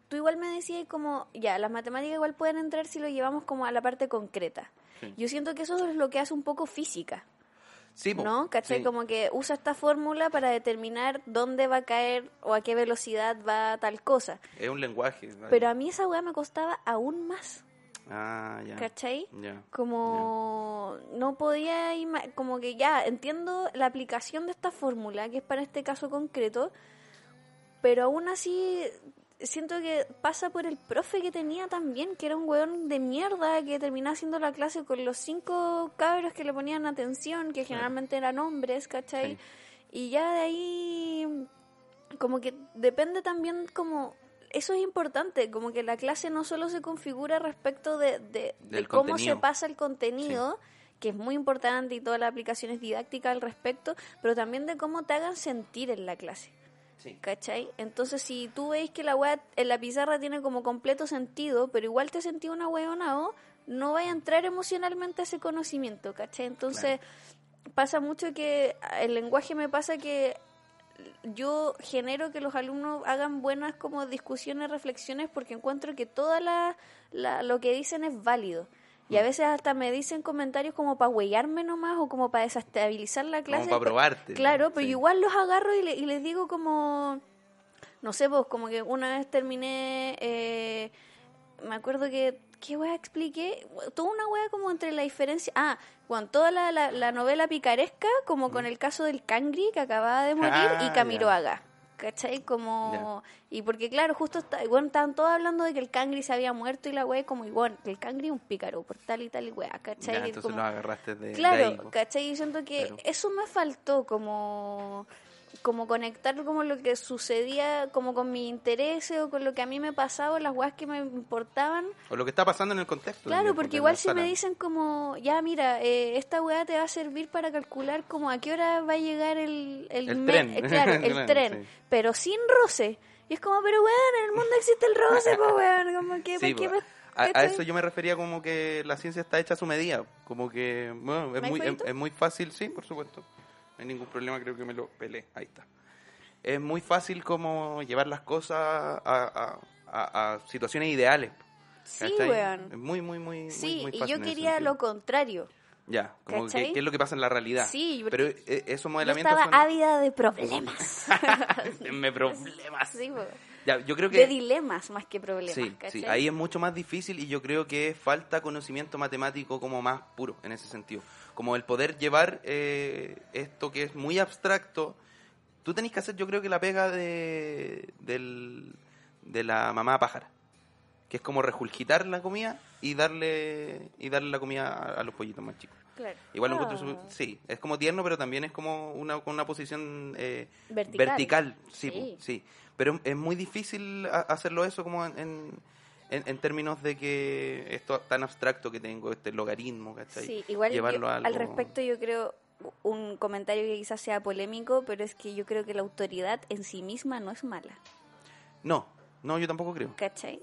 tú igual me decías como, ya, las matemáticas igual pueden entrar si lo llevamos como a la parte concreta.
Sí.
Yo siento que eso es lo que hace un poco física.
Sí.
¿no? ¿Cachai?
Sí.
Como que usa esta fórmula para determinar dónde va a caer o a qué velocidad va tal cosa.
Es un lenguaje.
Pero a mí esa weá me costaba aún más,
Ah, ya.
¿cachai?
Ya.
Como no podía, como que ya entiendo la aplicación de esta fórmula, que es para este caso concreto, pero aún así siento que pasa por el profe que tenía también, que era un weón de mierda que terminaba haciendo la clase con los cinco cabros que le ponían atención, que generalmente eran hombres, ¿cachai?
Sí.
Y ya de ahí, como que depende también como... Eso es importante, como que la clase no solo se configura respecto de, de, de cómo
contenido.
se pasa el contenido, que es muy importante y toda la aplicación es didáctica al respecto, pero también de cómo te hagan sentir en la clase.
Sí.
¿Cachai? Entonces, si tú veis que la weá en la pizarra tiene como completo sentido, pero igual te sentí una weona o no vaya a entrar emocionalmente a ese conocimiento, ¿cachai? Entonces, pasa mucho que el lenguaje me pasa que yo genero que los alumnos hagan buenas como discusiones, reflexiones, porque encuentro que toda la, la- lo que dicen es válido. Y a
Mm.
veces hasta me dicen comentarios como para huellarme nomás o como para desestabilizar la clase.
Como para probarte.
Claro, pero
Sí.
igual los agarro y, le- y les digo como, no sé, pues como que una vez terminé, eh, me acuerdo que, ¿qué wea expliqué? Toda una wea como entre la diferencia, ah, con toda la, la, la novela picaresca, como con el caso del Cangri que acababa de morir
Mm. Ah,
y Camiroaga. ¿Cachai? Como... Y porque, claro, justo está, bueno, estaban todos hablando de que el Cangri se había muerto y la wea como, y bueno, que el Cangri es un pícaro por tal y tal y wea, ¿cachai?
Ya, entonces
como-
agarraste de, de
Claro,
ahí, po.
¿cachai? Yo siento que eso me faltó, como, como conectar como lo que sucedía como con mis intereses o con lo que a mí me pasaba, las weas que me importaban.
O lo que está pasando en el contexto.
Claro, porque igual si me dicen como, ya mira, eh, esta wea te va a servir para calcular como a qué hora va a llegar el, el,
El tren.
eh, claro, el tren,
sí.
pero sin roce. Y es como, pero weón, en el mundo existe el roce, pues weón, como que,
Sí,
¿por qué
po.
me-
a, a eso yo me refería como que la ciencia está hecha a su medida. Como que, bueno, es
¿Me
muy, es muy fácil, sí, por supuesto. No hay ningún problema, creo que me lo pelé. Ahí está. Es muy fácil como llevar las cosas a, a- a- a situaciones ideales.
Sí, weón.
Es muy, muy, muy,
Sí,
muy
y
fácil
yo quería lo contrario.
Ya, como que, es lo que pasa en la realidad.
Sí,
pero eh, esos
Yo
modelamientos
estaba
son...
ávida de problemas.
Denme problemas.
Sí.
Ya, yo creo
de
que...
dilemas más que problemas.
Sí, sí, ahí es mucho más difícil y yo creo que falta conocimiento matemático como más puro en ese sentido. Como el poder llevar eh, esto que es muy abstracto. Tú tenés que hacer, yo creo que la pega de, del, de la mamá pájara. Que es como rejulgitar la comida y darle y darle la comida a, a los pollitos más chicos.
Claro.
Igual
Ah,
encuentro sí, es como tierno, pero también es como una, con una posición eh,
Vertical.
vertical, sí,
Sí.
Pero es muy difícil a- hacerlo eso como en, en, en- en términos de que esto tan abstracto que tengo, este logaritmo, ¿cachai?
Sí, igual yo-
Llevarlo a
al respecto yo creo un comentario que quizás sea polémico, pero es que yo creo que la autoridad en sí misma no es mala.
No, no, yo tampoco creo.
¿Cachai?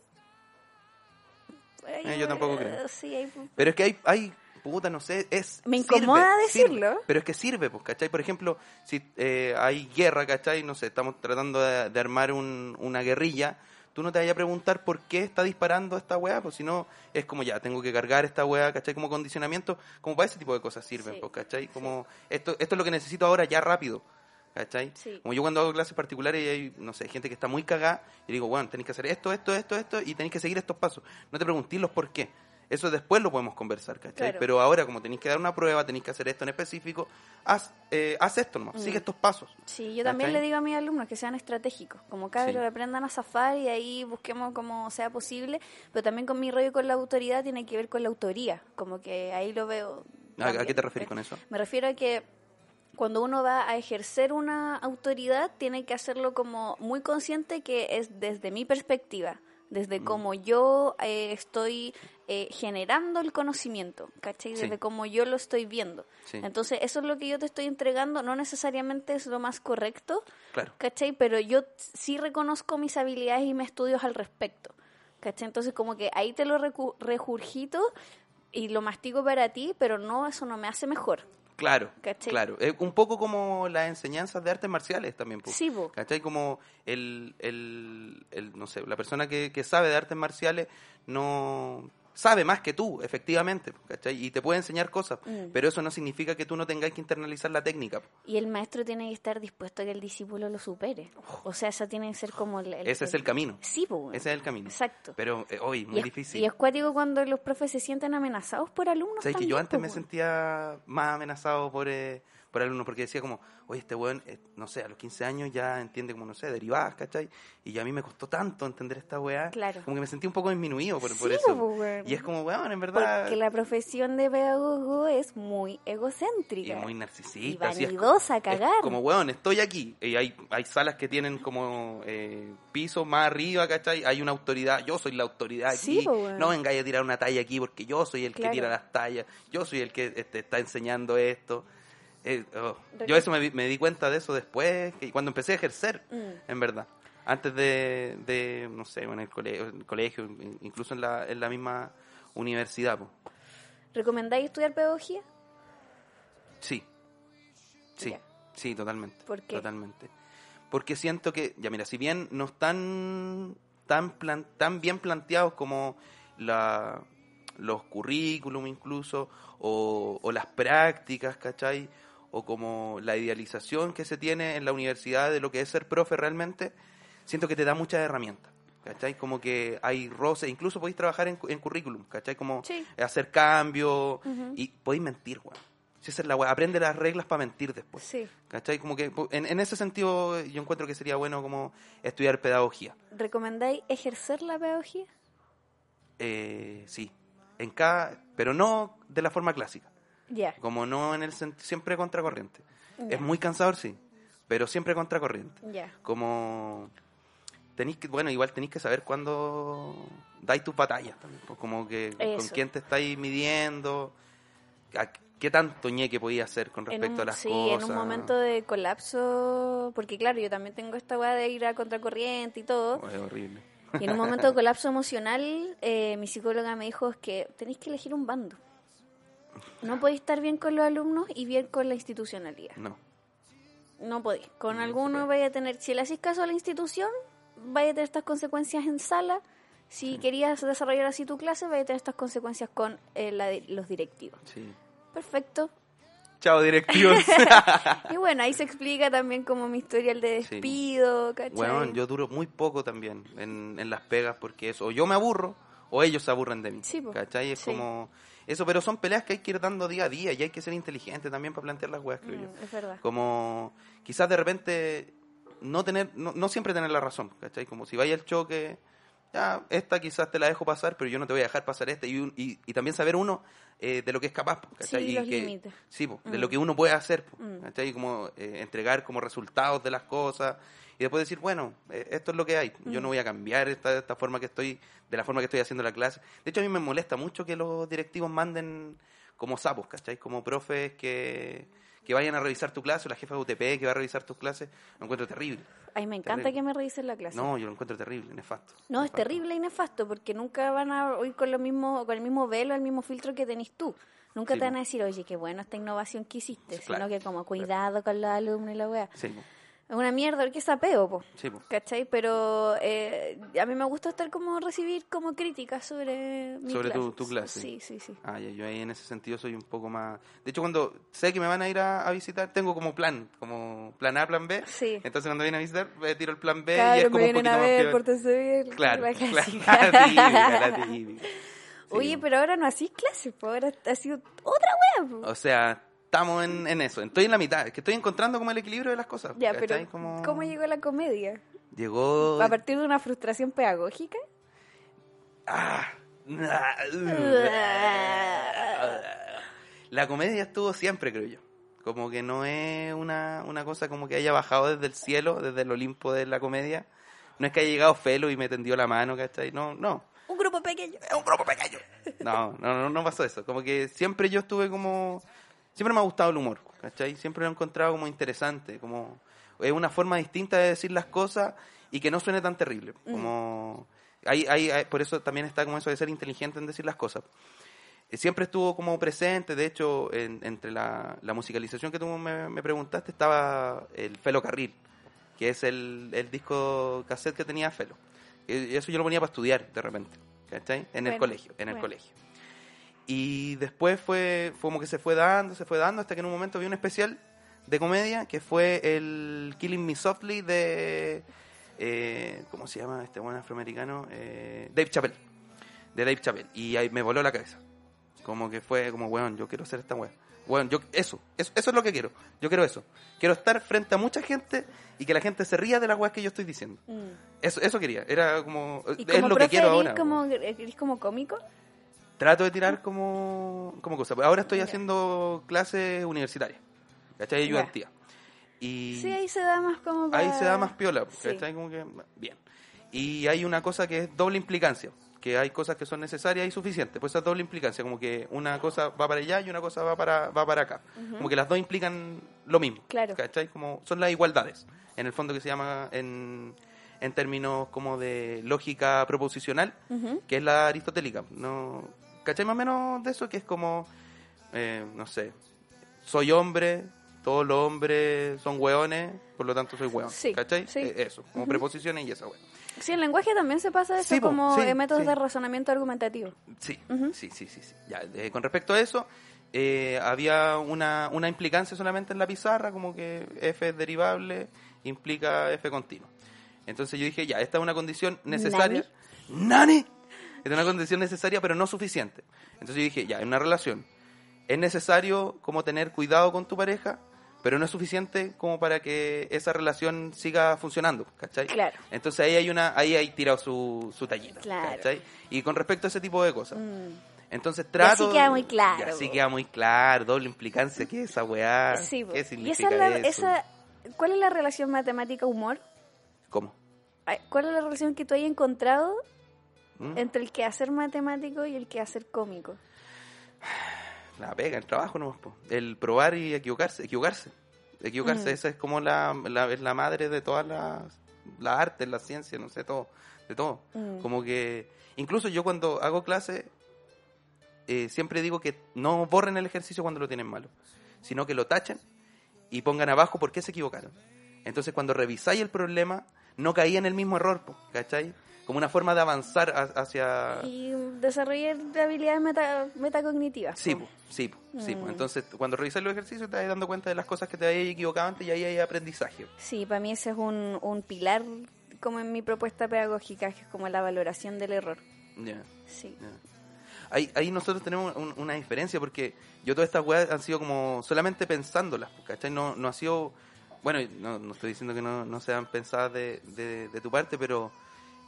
Eh, yo tampoco creo.
Sí, hay-
Pero es que hay, hay puta, no sé, es...
Me incomoda
sirve,
decirlo.
sirve. pero es que sirve, pues, ¿cachai? Por ejemplo, si eh, hay guerra, ¿cachai? No sé, estamos tratando de, de armar un- una guerrilla, tú no te vayas a preguntar por qué está disparando esta weá, pues si no, es como ya, tengo que cargar esta weá, ¿cachai? Como condicionamiento, como para ese tipo de cosas sirven,
Sí,
pues, ¿cachai? Como, esto, esto es lo que necesito ahora ya rápido. ¿Cachai?
Sí.
Como yo cuando hago clases particulares y hay, no sé, gente que está muy cagada, y digo, bueno, tenéis que hacer esto, esto, esto, esto, y tenéis que seguir estos pasos. No te preguntéis los por qué. Eso después lo podemos conversar, ¿cachai?
Claro.
Pero ahora, como tenéis que dar una prueba, tenéis que hacer esto en específico, haz, eh, haz esto nomás,
Mm.
sigue estos pasos.
Sí, yo también
¿Cachai?
le digo a mis alumnos que sean estratégicos, como cabros
Sí.
aprendan a zafar y ahí busquemos como sea posible, pero también con mi rollo con la autoridad tiene que ver con la autoría, como que ahí lo veo.
¿A, qué te refieres con eso?
Me refiero a que cuando uno va a ejercer una autoridad tiene que hacerlo como muy consciente que es desde mi perspectiva, desde
Mm.
cómo yo eh, estoy eh, generando el conocimiento, ¿cachai?
Sí.
Desde cómo yo lo estoy viendo.
Sí.
Entonces, eso es lo que yo te estoy entregando, no necesariamente es lo más correcto,
Claro.
¿cachai? Pero yo sí reconozco mis habilidades y mis estudios al respecto, ¿cachai? Entonces, como que ahí te lo regurgito y lo mastigo para ti, pero no, eso no me hace mejor.
Claro,
¿Cachai?
claro. Es un poco como las enseñanzas de artes marciales también. po.
Sí, po.
¿Cachai? Como el, el, el, no sé, la persona que, que sabe de artes marciales no sabe más que tú, efectivamente, ¿cachai? Y te puede enseñar cosas,
Mm.
pero eso no significa que tú no tengas que internalizar la técnica.
Y el maestro tiene que estar dispuesto a que el discípulo lo supere. O sea, eso tiene que ser como el...
Ese es el camino.
Sí, po, weón.
Ese es el camino.
Exacto.
Pero eh, hoy, muy
y es,
difícil.
Y es cuático cuando los profes se sienten amenazados por alumnos
¿Sabes que
también,
yo antes me sentía más amenazado por, eh, por alumnos? Porque decía como, oye, este weón, eh, no sé, a los 15 años ya entiende como, no sé, derivadas, ¿cachai? Y a mí me costó tanto entender esta weá.
Claro.
Como que me sentí un poco disminuido por, por
Sí,
eso.
po, weón.
Y es como, weón, en verdad...
Porque la profesión de pedagogo es muy
y
egocéntrica.
muy
Y
narcisista. así es co-
vanidosa a
es
cagar.
como, weón, estoy aquí. Y hay, hay salas que tienen como eh, pisos más arriba, ¿cachai? Hay una autoridad. Yo soy la autoridad aquí.
Sí, po, weón.
No vengáis a tirar una talla aquí porque yo soy el
Claro.
que tira las tallas. Yo soy el que este, está enseñando esto. Eh, oh. Yo eso me, di cuenta de eso después, que cuando empecé a ejercer,
Mm.
en verdad. Antes de, de no sé, en el colegio, en el colegio in- incluso en la, en la misma universidad. po.
¿Recomendáis estudiar pedagogía?
Sí. Sí,
Ya.
sí, totalmente.
¿Por qué?
Totalmente. Porque siento que, ya mira, si bien no están tan, plan- tan bien planteados como la, los currículum incluso, o, o las prácticas, ¿cachai? O como la idealización que se tiene en la universidad de lo que es ser profe realmente, siento que te da muchas herramientas. ¿Cachai? Como que hay roces, incluso podéis trabajar en, en currículum, ¿cachai? Como
Sí.
hacer cambios
Ujú.
y podéis mentir, weón. Si esa es la weá, aprende las reglas para mentir después.
Sí.
¿Cachai? Como que en, en ese sentido yo encuentro que sería bueno como estudiar pedagogía.
¿Recomendáis ejercer la pedagogía?
Eh, sí, en cada, pero no de la forma clásica, Como no en el sent- siempre contracorriente.
Ya.
Es muy cansador, sí, pero siempre contracorriente.
Ya.
Como tenéis que, bueno, igual tenéis que saber cuándo dais tus batallas también, pues, como que con quién te estáis midiendo, a qué tanto ñeque podías hacer con respecto
un-
a las
sí,
cosas.
en un momento de colapso, porque claro, yo también tengo esta weá de ir a contracorriente y todo.
Oh, es horrible.
Y en un momento de colapso emocional, eh, mi psicóloga me dijo es que tenéis que elegir un bando. No podéis estar bien con los alumnos y bien con la institucionalidad.
No.
No podéis. Con
No puede.
vaya a tener, si le hacéis caso a la institución, vaya a tener estas consecuencias en sala. Si querías desarrollar así tu clase, vaya a tener estas consecuencias con eh, la de- los directivos.
Sí.
Perfecto.
Chao, directivos.
Y bueno, ahí se explica también como mi historial de
Sí.
despido, ¿cachai?
Bueno, yo duro muy poco también en, en las pegas porque eso, o yo me aburro o ellos se aburren de mí.
Sí, po.
¿Cachai? Es
Sí.
como eso, pero son peleas que hay que ir dando día a día y hay que ser inteligente también para plantear las weas, creo yo.
Mm, es verdad.
Como quizás de repente no tener, no, no siempre tener la razón, ¿cachai? Como si vaya el choque, ya, esta quizás te la dejo pasar, pero yo no te voy a dejar pasar esta. Y, un- y, y también saber uno eh, de lo que es capaz, ¿cachai?
Sí,
y
los
que-. Sí, po, de
Mm.
lo que uno puede hacer, po,
Mm.
¿cachai? Como eh, entregar como resultados de las cosas y después decir, bueno, eh, esto es lo que hay. Yo no voy a cambiar esta, esta forma que estoy, de la forma que estoy haciendo la clase. De hecho, a mí me molesta mucho que los directivos manden como sapos, ¿cachai? Como profes que, que vayan a revisar tu clase, o la jefa de UTP que va a revisar tus clases. Lo encuentro terrible.
Ay, me encanta
Terrible.
que me revisen la clase.
No, yo lo encuentro terrible, nefasto.
No, es terrible y nefasto porque nunca van a ir con lo mismo, con el mismo velo, el mismo filtro que tenés tú. Nunca
Sí,
te van a decir, oye, qué bueno esta innovación que hiciste,
Sí, claro.
sino que como cuidado con los alumnos y la wea.
Sí.
Es una mierda, porque es apeo, po.
Sí, po.
¿Cachai? Pero eh, a mí me gusta estar como recibir como críticas sobre mi
Sobre tu-
clase.
tu clase.
Sí, sí, sí.
Ah, ya, yo ahí en ese sentido soy un poco más... De hecho, cuando sé que me van a ir a, a visitar, tengo como plan, como plan A, plan B.
Sí.
Entonces cuando vienen a visitar, me tiro el plan B y es
me
como un
vienen
poquito
a
más
ver, bien.
Claro,
la
claro,
clásica.
la típica, la típica. Sí.
Oye, pero ahora no hacís clases, pues ahora ha sido otra wea. po.
O sea, estamos en, en eso. Estoy en la mitad. Es que estoy encontrando como el equilibrio de las cosas.
ya, pero
¿cachai? Como-
¿cómo llegó la comedia?
Llegó...
¿A partir de una frustración pedagógica?
Ah, La comedia estuvo siempre, creo yo. Como que no es una, una cosa como que haya bajado desde el cielo, desde el Olimpo de la comedia. No es que haya llegado Felo y me tendió la mano, ¿cachai? No, no.
Un grupo pequeño.
Es un grupo pequeño. No, no, no, no pasó eso. Como que siempre yo estuve como... Siempre me ha gustado el humor, ¿cachai? Siempre lo he encontrado como interesante, como... Es una forma distinta de decir las cosas y que no suene tan terrible. Como... Hay, hay, hay- por eso también está como eso de ser inteligente en decir las cosas. Eh, Siempre estuvo como presente, de hecho, en- entre la, la musicalización que tú me, me preguntaste estaba el Felo Carril, que es el, el disco cassette que tenía Felo. Y eso yo lo ponía para estudiar de repente, ¿cachai? En el colegio, en el colegio. Y después fue, fue como que se fue dando, se fue dando, hasta que en un momento vi un especial de comedia que fue el Killing Me Softly de... eh, ¿Cómo se llama este buen afroamericano? Eh, Dave Chappelle. De Dave Chappelle. Y ahí me voló la cabeza. Como que fue como, weón, yo quiero ser esta weón. Weón, yo, eso, eso, eso es lo que quiero. Yo quiero eso. Quiero estar frente a mucha gente y que la gente se ría de las weas que yo estoy diciendo. Eso, eso quería. Era como,
¿Y
es
como
lo que quiero ahora.
como, eres como cómico?
Trato de tirar como, como cosa. Ahora estoy haciendo clases universitarias. ¿Cachai? Ayudantía. Y
Sí, ahí se da más como
ahí
para-
se da más piola.
Sí.
¿Cachai? Como que, bien. Y hay una cosa que es doble implicancia. Que hay cosas que son necesarias y suficientes. Pues esa es doble implicancia. Como que una cosa va para allá y una cosa va para, va para acá. Como que las dos implican lo mismo.
Claro.
¿Cachai? Como son las igualdades. En el fondo que se llama en, en términos como de lógica proposicional, que es la aristotélica. ¿no? ¿Cachai más o menos de eso? Que es como, eh, no sé, soy hombre, todos los hombres son hueones, por lo tanto soy hueón.
Sí,
¿Cachai?
sí.
Eh, eso, como preposiciones y esa hueón.
Sí, en lenguaje también se pasa eso
Sí,
como
sí,
eh, métodos de razonamiento argumentativo.
Sí,
Ujú.
sí, sí, sí. sí. Ya, eh, con respecto a eso, eh, había una, una implicancia solamente en la pizarra, como que f es derivable, implica f continuo. Entonces yo dije, ya, esta es una condición necesaria. ¿Nani? Es una condición necesaria, pero no suficiente. Entonces yo dije, ya, en una relación, es necesario como tener cuidado con tu pareja, pero no es suficiente como para que esa relación siga funcionando, ¿cachai?
Claro.
Entonces ahí hay una, ahí hay tirado su, su tallita,
Claro.
¿cachai? Y con respecto a ese tipo de cosas.
Mm.
Entonces
Y
trato...
así queda muy claro.
Y así queda muy claro, doble implicancia, ¿qué es esa weá?
Sí.
¿Qué
y
significa
esa es la,
eso?
esa, ¿cuál es la relación matemática-humor?
¿Cómo?
¿Cuál es la relación que tú hayas encontrado
¿Mm?
entre el quehacer matemático y el quehacer cómico?
La pega, el trabajo nomás, po. El probar y equivocarse, equivocarse. Equivocarse,
Mm.
esa es como la, la, es la madre de todas las, las artes, las ciencias, no sé, todo, de todo.
Mm.
Como que, incluso yo cuando hago clase, eh, siempre digo que no borren el ejercicio cuando lo tienen malo, sino que lo tachen y pongan abajo por qué se equivocaron. Entonces cuando revisáis el problema, no caí en el mismo error, po, ¿cachai? Como una forma de avanzar ha- hacia...
Y desarrollar habilidades meta, metacognitivas.
Sí,
po.
sí, po, sí. po.
Mm.
Entonces, cuando revisas los ejercicios, te vas dando cuenta de las cosas que te habías equivocado antes y ahí hay aprendizaje.
Sí, para mí ese es un, un pilar como en mi propuesta pedagógica, que es como la valoración del error.
Ya,
Sí.
Ahí, ahí nosotros tenemos un- una diferencia porque yo todas estas weas han sido como solamente pensándolas, ¿cachai? No, no ha sido, bueno, no, no estoy diciendo que no, no sean pensadas de, de, de tu parte, pero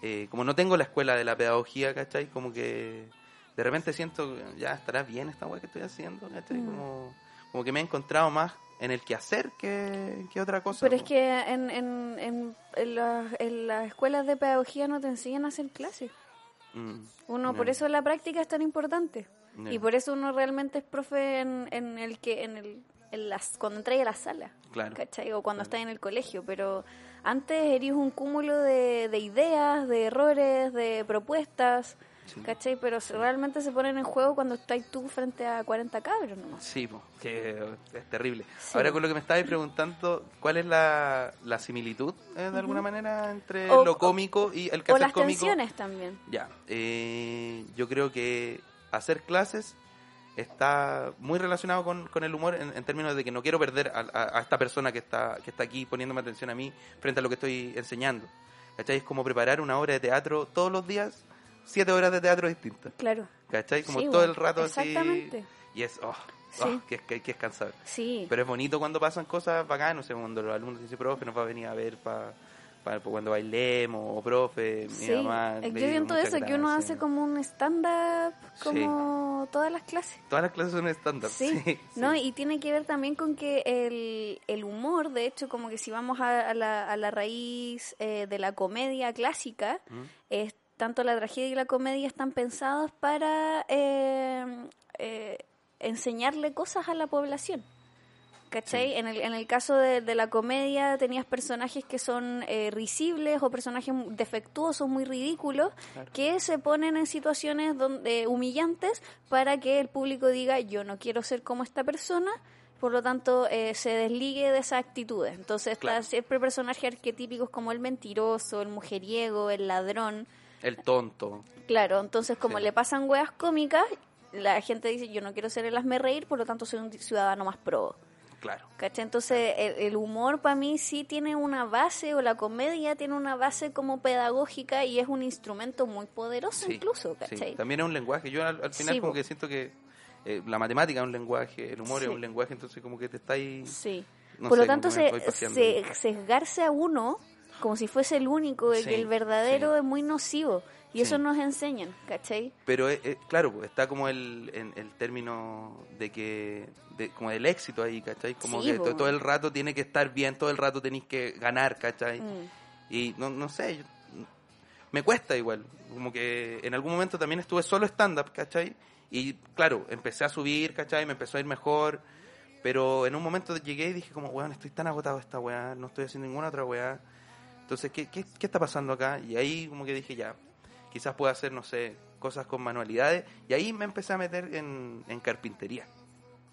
eh, como no tengo la escuela de la pedagogía, ¿cachai? Como que de repente siento, ya estará bien esta wea que estoy haciendo, ¿cachai?
Mm.
Como, como que me he encontrado más en el que hacer que, que otra cosa.
Pero es que en, en, en, en las- en las escuelas de pedagogía no te enseñan a hacer clases.
Mm,
Uno, por eso la práctica es tan importante. Y por eso uno realmente es profe en, en el que, en el, en las, cuando entras a la sala.
Claro.
¿Cachai? O cuando estás en el colegio. Pero antes eres un cúmulo de, de ideas, de errores, de propuestas. ¿Cachai? Pero realmente se ponen en juego cuando estás tú frente a 40 cabros nomás.
Sí, po, que es terrible.
Sí.
Ahora con lo que me estabais preguntando, ¿cuál es la, la similitud eh, de alguna manera entre
O-
lo cómico y el que
O
hacer
las
cómico?
tensiones también.
Ya, eh, yo creo que hacer clases está muy relacionado con, con el humor en, en términos de que no quiero perder a, a- a esta persona que está, que está aquí poniéndome atención a mí frente a lo que estoy enseñando. ¿Cachai? Es como preparar una obra de teatro todos los días, siete horas de teatro distintas.
Claro.
¿Cachai? Como
Sí,
todo el rato así.
exactamente.
Y es, oh,
Sí.
oh, que, que, que es cansador.
Sí.
Pero es bonito cuando pasan cosas bacanas, no sé, cuando los alumnos dicen, profe, nos va a venir a ver para cuando bailemos, o profe, mi
Sí,
mamá.
Eh,
le
yo siento
"Muchas
eso, que uno
gracias".
hace como un stand-up,
Sí.
como todas las clases.
Todas las clases son estándar.
Sí,
Sí,
¿no?
sí.
Y tiene que ver también con que el, el humor, de hecho, como que si vamos a, a la, a la raíz eh, de la comedia clásica,
¿Mm?
es, tanto la tragedia y la comedia están pensados para eh, eh, enseñarle cosas a la población. ¿Cachai? En, el, en el caso de, de la comedia tenías personajes que son eh, risibles o personajes defectuosos, muy ridículos, que se ponen en situaciones donde humillantes para que el público diga yo no quiero ser como esta persona, por lo tanto eh, se desligue de esas actitudes. Entonces
Claro.
está siempre personajes arquetípicos como el mentiroso, el mujeriego, el ladrón.
El tonto.
Claro, entonces como
Sí.
le pasan weas cómicas, la gente dice yo no quiero ser el hazme reír, por lo tanto soy un ciudadano más pro.
Claro.
¿Cachai? Entonces el, el humor para mí sí tiene una base, o la comedia tiene una base como pedagógica y es un instrumento muy poderoso
Sí,
incluso,
sí.
¿cachai?
También es un lenguaje. Yo al, al final
Sí,
como que siento que eh, la matemática es un lenguaje, el humor
Sí.
es un lenguaje, entonces como que te está ahí...
Sí.
No
Por lo
sé,
tanto,
que me
se, se- sesgarse a uno como si fuese el único, el,
Sí,
el verdadero
sí.
es muy nocivo. Y
Sí.
eso nos enseñan, ¿cachai?
Pero eh, eh, claro, pues, está como el, en- el término de que, de, como del éxito ahí, ¿cachai? Como que
po.
to- todo el rato tiene que estar bien, todo el rato tenéis que ganar, ¿cachai?
Mm.
Y no, no sé, yo- me cuesta igual. Como que en algún momento también estuve solo stand-up, ¿cachai? Y claro, empecé a subir, ¿cachai? Me empezó a ir mejor. Pero en un momento llegué y dije como, weón, estoy tan agotado de esta weá, no estoy haciendo ninguna otra weá. Entonces, ¿qué, qué, qué está pasando acá? Y ahí como que dije, ya, quizás pueda hacer, no sé, cosas con manualidades. Y ahí me empecé a meter en, en carpintería.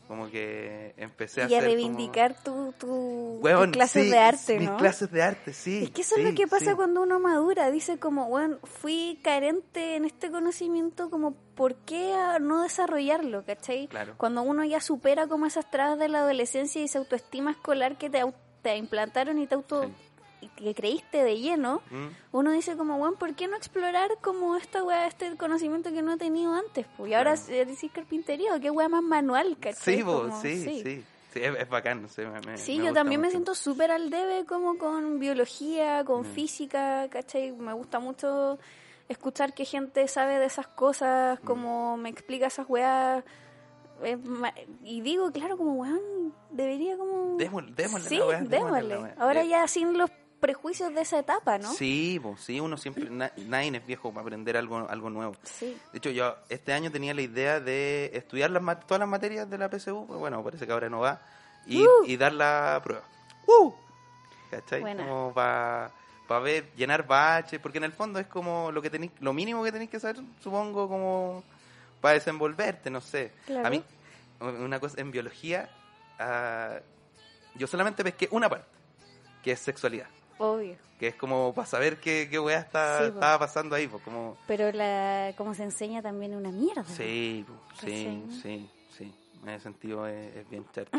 Como que empecé a
Y a
hacer como-
reivindicar tu, tu, tus clases
sí,
de arte,
mis
¿no?
clases de arte, sí.
Es que eso es lo que pasa
sí.
cuando uno madura. Dice como, bueno, fui carente en este conocimiento, como, ¿por qué a no desarrollarlo? ¿Cachai?
Claro.
Cuando uno ya supera como esas trabas de la adolescencia y esa autoestima escolar que te, te implantaron y te auto... Que creíste de lleno,
Mm,
uno dice como, bueno, ¿por qué no explorar como esta weá, este conocimiento que no he tenido antes? Pues? Y ahora
Claro.
eh, decís carpintería, qué weá más manual, ¿cachai?
Sí,
Como-
sí, sí, sí. es, es bacán, no sé, me, me-
Sí,
me
yo también me siento súper al debe como con biología, con
Mm.
física, ¿cachai? Me gusta mucho escuchar que gente sabe de esas
Mm.
cosas, como me explica esas weas. Es ma- y digo, claro, como weón, debería como...
Démosle- démosle
sí,
la wea, démosle
démosle.
la wea.
Ahora
Eh,
ya sin los prejuicios de esa etapa, ¿no?
Sí, pues, sí, uno siempre, na- nadie es viejo para aprender algo, algo nuevo.
Sí.
De hecho, yo este año tenía la idea de estudiar las, todas las materias de la PSU, pues bueno, parece que ahora no va, y,
Uh.
y dar la prueba. ¡Uh! ¿Cachai?
Buena.
Como para ver, llenar baches, porque en el fondo es como lo que tenéis, lo mínimo que tenéis que saber, supongo, como para desenvolverte, no sé.
Claro.
A mí, una cosa, en biología, ah, yo solamente pesqué una parte, que es sexualidad.
Obvio.
Que es como para saber qué, qué weá está,
Sí,
estaba pasando ahí, pues como...
Pero la como se enseña también una mierda.
Sí, sí, sí, sí. En ese sentido es, es bien charcha.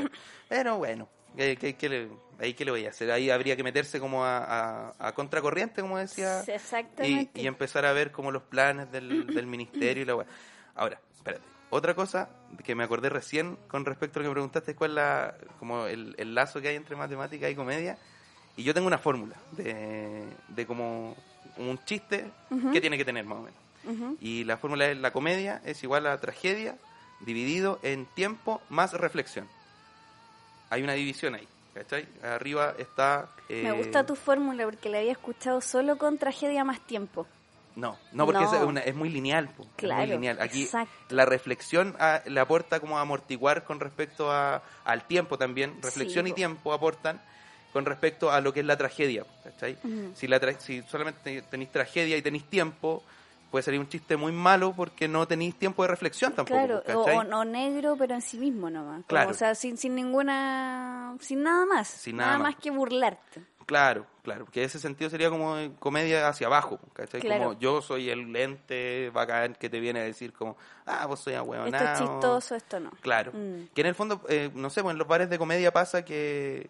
Pero bueno, ¿qué, qué- qué le, ahí qué le voy a hacer? Ahí habría que meterse como a, a- a contracorriente, como decía,
Sí,
y,
Exactamente.
y empezar a ver como los planes del, del ministerio y la weá. Ahora, espérate. Otra cosa que me acordé recién con respecto a lo que preguntaste, ¿cuál es la, como el, el lazo que hay entre matemática y comedia? Y yo tengo una fórmula de, de como, un chiste que tiene que tener más o menos.
Ujú.
Y la fórmula es la comedia es igual a tragedia dividido en tiempo más reflexión. Hay una división ahí, ¿cachai? Arriba está... eh,
Me gusta tu fórmula porque la había escuchado solo con tragedia más tiempo.
No, no porque
No.
Es, una- es muy lineal. po, es
Claro,
muy lineal. Aquí
exacto.
la reflexión ah, le aporta como a amortiguar con respecto a, al tiempo también. Reflexión
Sí,
y
po.
tiempo aportan con respecto a lo que es la tragedia. ¿cachai? Si, la tra- si solamente tenéis tragedia y tenéis tiempo, puede salir un chiste muy malo porque no tenéis tiempo de reflexión tampoco.
Claro, o, negro, pero en sí mismo nomás. Como,
Claro.
O sea, sin, sin ninguna. Sin nada más.
Sin nada más.
más que burlarte.
Claro, claro, porque ese sentido sería como comedia hacia abajo, ¿cachai?
Claro.
Como yo soy el lente bacán que te viene a decir como, ah, vos soy
Esto
ahueonado.
es chistoso, esto no.
Claro.
Mm.
Que en el fondo, eh, no sé, pues en los bares de comedia pasa que...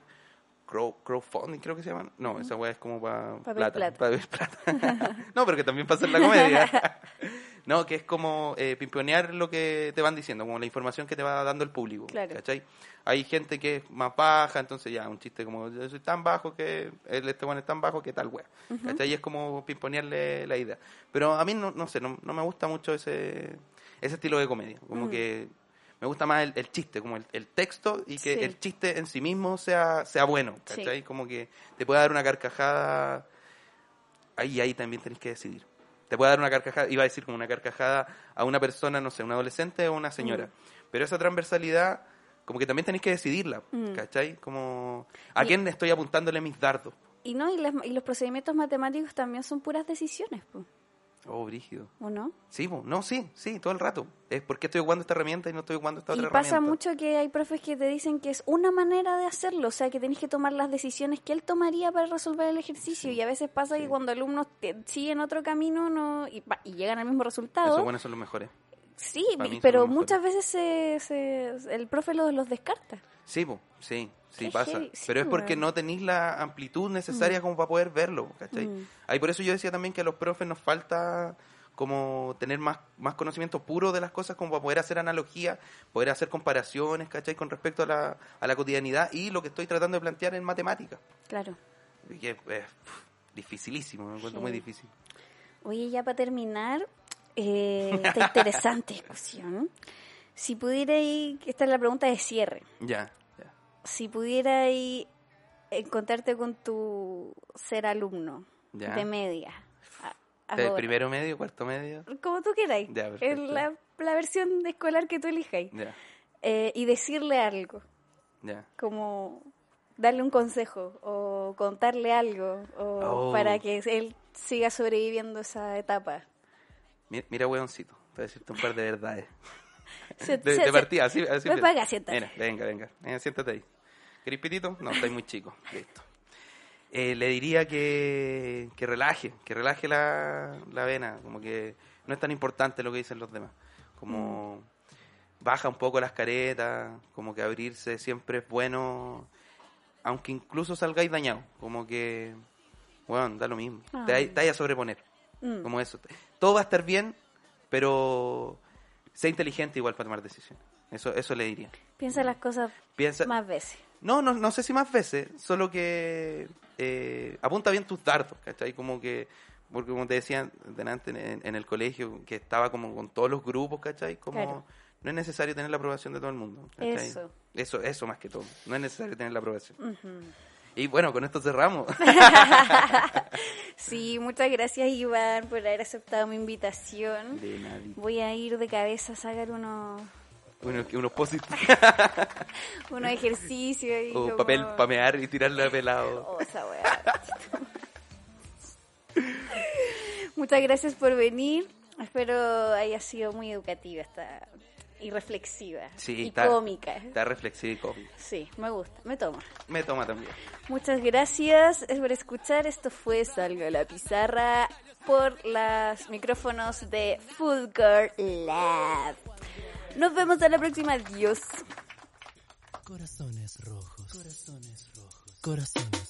Crow, crowdfunding creo que se llaman. No, esa weá es como para
Papel
plata.
plata.
papel plata. no, pero que también pasa en la comedia. no, que es como eh, pimponear lo que te van diciendo, como la información que te va dando el público.
Claro.
¿cachai? Hay gente que es más baja, entonces ya, un chiste como, yo soy tan bajo que, este bueno es tan bajo que tal weá. ¿cachai? Y es como pimponearle la idea. Pero a mí, no, no sé, no, no me gusta mucho ese, ese estilo de comedia. Como que me gusta más el, el chiste, como el, el texto y que
Sí.
el chiste en sí mismo sea, sea bueno,
Sí.
¿cachai? Como que te puede dar una carcajada, ahí, ahí también tenés que decidir. Te puede dar una carcajada, iba a decir como una carcajada a una persona, no sé, un adolescente o una señora.
Mm.
Pero esa transversalidad, como que también tenéis que decidirla,
Mm.
¿cachai? Como, ¿a
Y-
quién estoy apuntándole mis dardos?
Y no, y, las- y los procedimientos matemáticos también son puras decisiones, po,
Oh, brígido.
¿o no?
Sí, no, sí, sí, todo el rato. Es porque estoy jugando esta herramienta y no estoy jugando esta
Y
otra
pasa
herramienta.
mucho que hay profes que te dicen que es una manera de hacerlo, o sea, que tenés que tomar las decisiones que él tomaría para resolver el ejercicio. Y a veces pasa que cuando alumnos te- siguen otro camino no y, y llegan al mismo resultado,
Esos buenos son los mejores.
sí, pero muchas veces se, se- el profe los, los descarta.
Sí, po, sí, sí
Qué
pasa.
heavy, sí,
Pero es porque
weón.
no tenéis la amplitud necesaria como para poder verlo, ¿cachai?
Mm.
Ahí por eso yo decía también que a los profes nos falta como tener más, más conocimiento puro de las cosas, como para poder hacer analogías, poder hacer comparaciones, ¿cachai? Con respecto a la, a la cotidianidad y lo que estoy tratando de plantear en matemáticas.
Claro.
Y es, es, pf, dificilísimo, me encuentro
Sí.
muy difícil.
Oye, ya para terminar eh, esta interesante discusión, si pudierais, esta es la pregunta de cierre,
ya.
Si pudierais encontrarte con tu ser alumno
Ya.
de media, a-
¿De primero medio, cuarto medio?
como tú queráis, en la, la versión de escolar que tú elijáis, eh, y decirle algo,
ya.
como darle un consejo o contarle algo o
Oh.
para que él siga sobreviviendo esa etapa.
Mi- Mira, hueoncito, te voy a decirte un par de verdades.
Se-
De,
se-
de partida, así, así
Ven
empieza.
para acá, siéntate.
Mira, venga, venga. Venga, siéntate ahí. ¿Querés pitito? No, estáis muy chico. Listo. Eh, le diría que, que relaje, que relaje la, la vena. Como que no es tan importante lo que dicen los demás. Como
Mm.
baja un poco las caretas, como que abrirse siempre es bueno, aunque incluso salgáis dañados. Como que, bueno, da lo mismo. Te, hay- te vayas a sobreponer.
Mm.
Como eso. Todo va a estar bien, pero sé inteligente igual para tomar decisiones. Eso, eso le diría.
Piensa las cosas
Piensa,
más veces.
no, no, no sé si más veces, solo que eh, apunta bien tus dardos, ¿cachai? Como que, porque como te decía delante en, en el colegio, que estaba como con todos los grupos, ¿cachai? Como
Claro.
no es necesario tener la aprobación de todo el mundo. ¿cachai?
Eso.
Eso, eso más que todo. No es necesario tener la aprobación.
Ujú.
Y bueno, con esto cerramos.
Sí, muchas gracias Iván por haber aceptado mi invitación.
De nadie.
Voy a ir de cabeza a sacar unos,
Uno, unos
unos ejercicios.
O
como-
papel pamear y tirarle a pelado.
Oh, esa. Muchas gracias por venir. Espero haya sido muy educativa esta y reflexiva
Sí,
y
está-
cómica.
Está reflexivo y cómico.
Sí, me gusta, me toma.
Me toma también.
Muchas gracias por escuchar. Esto fue Salga a la Pizarra por los micrófonos de Food Girl Lab. Nos vemos a la próxima. Adiós.
Corazones rojos, corazones rojos, corazones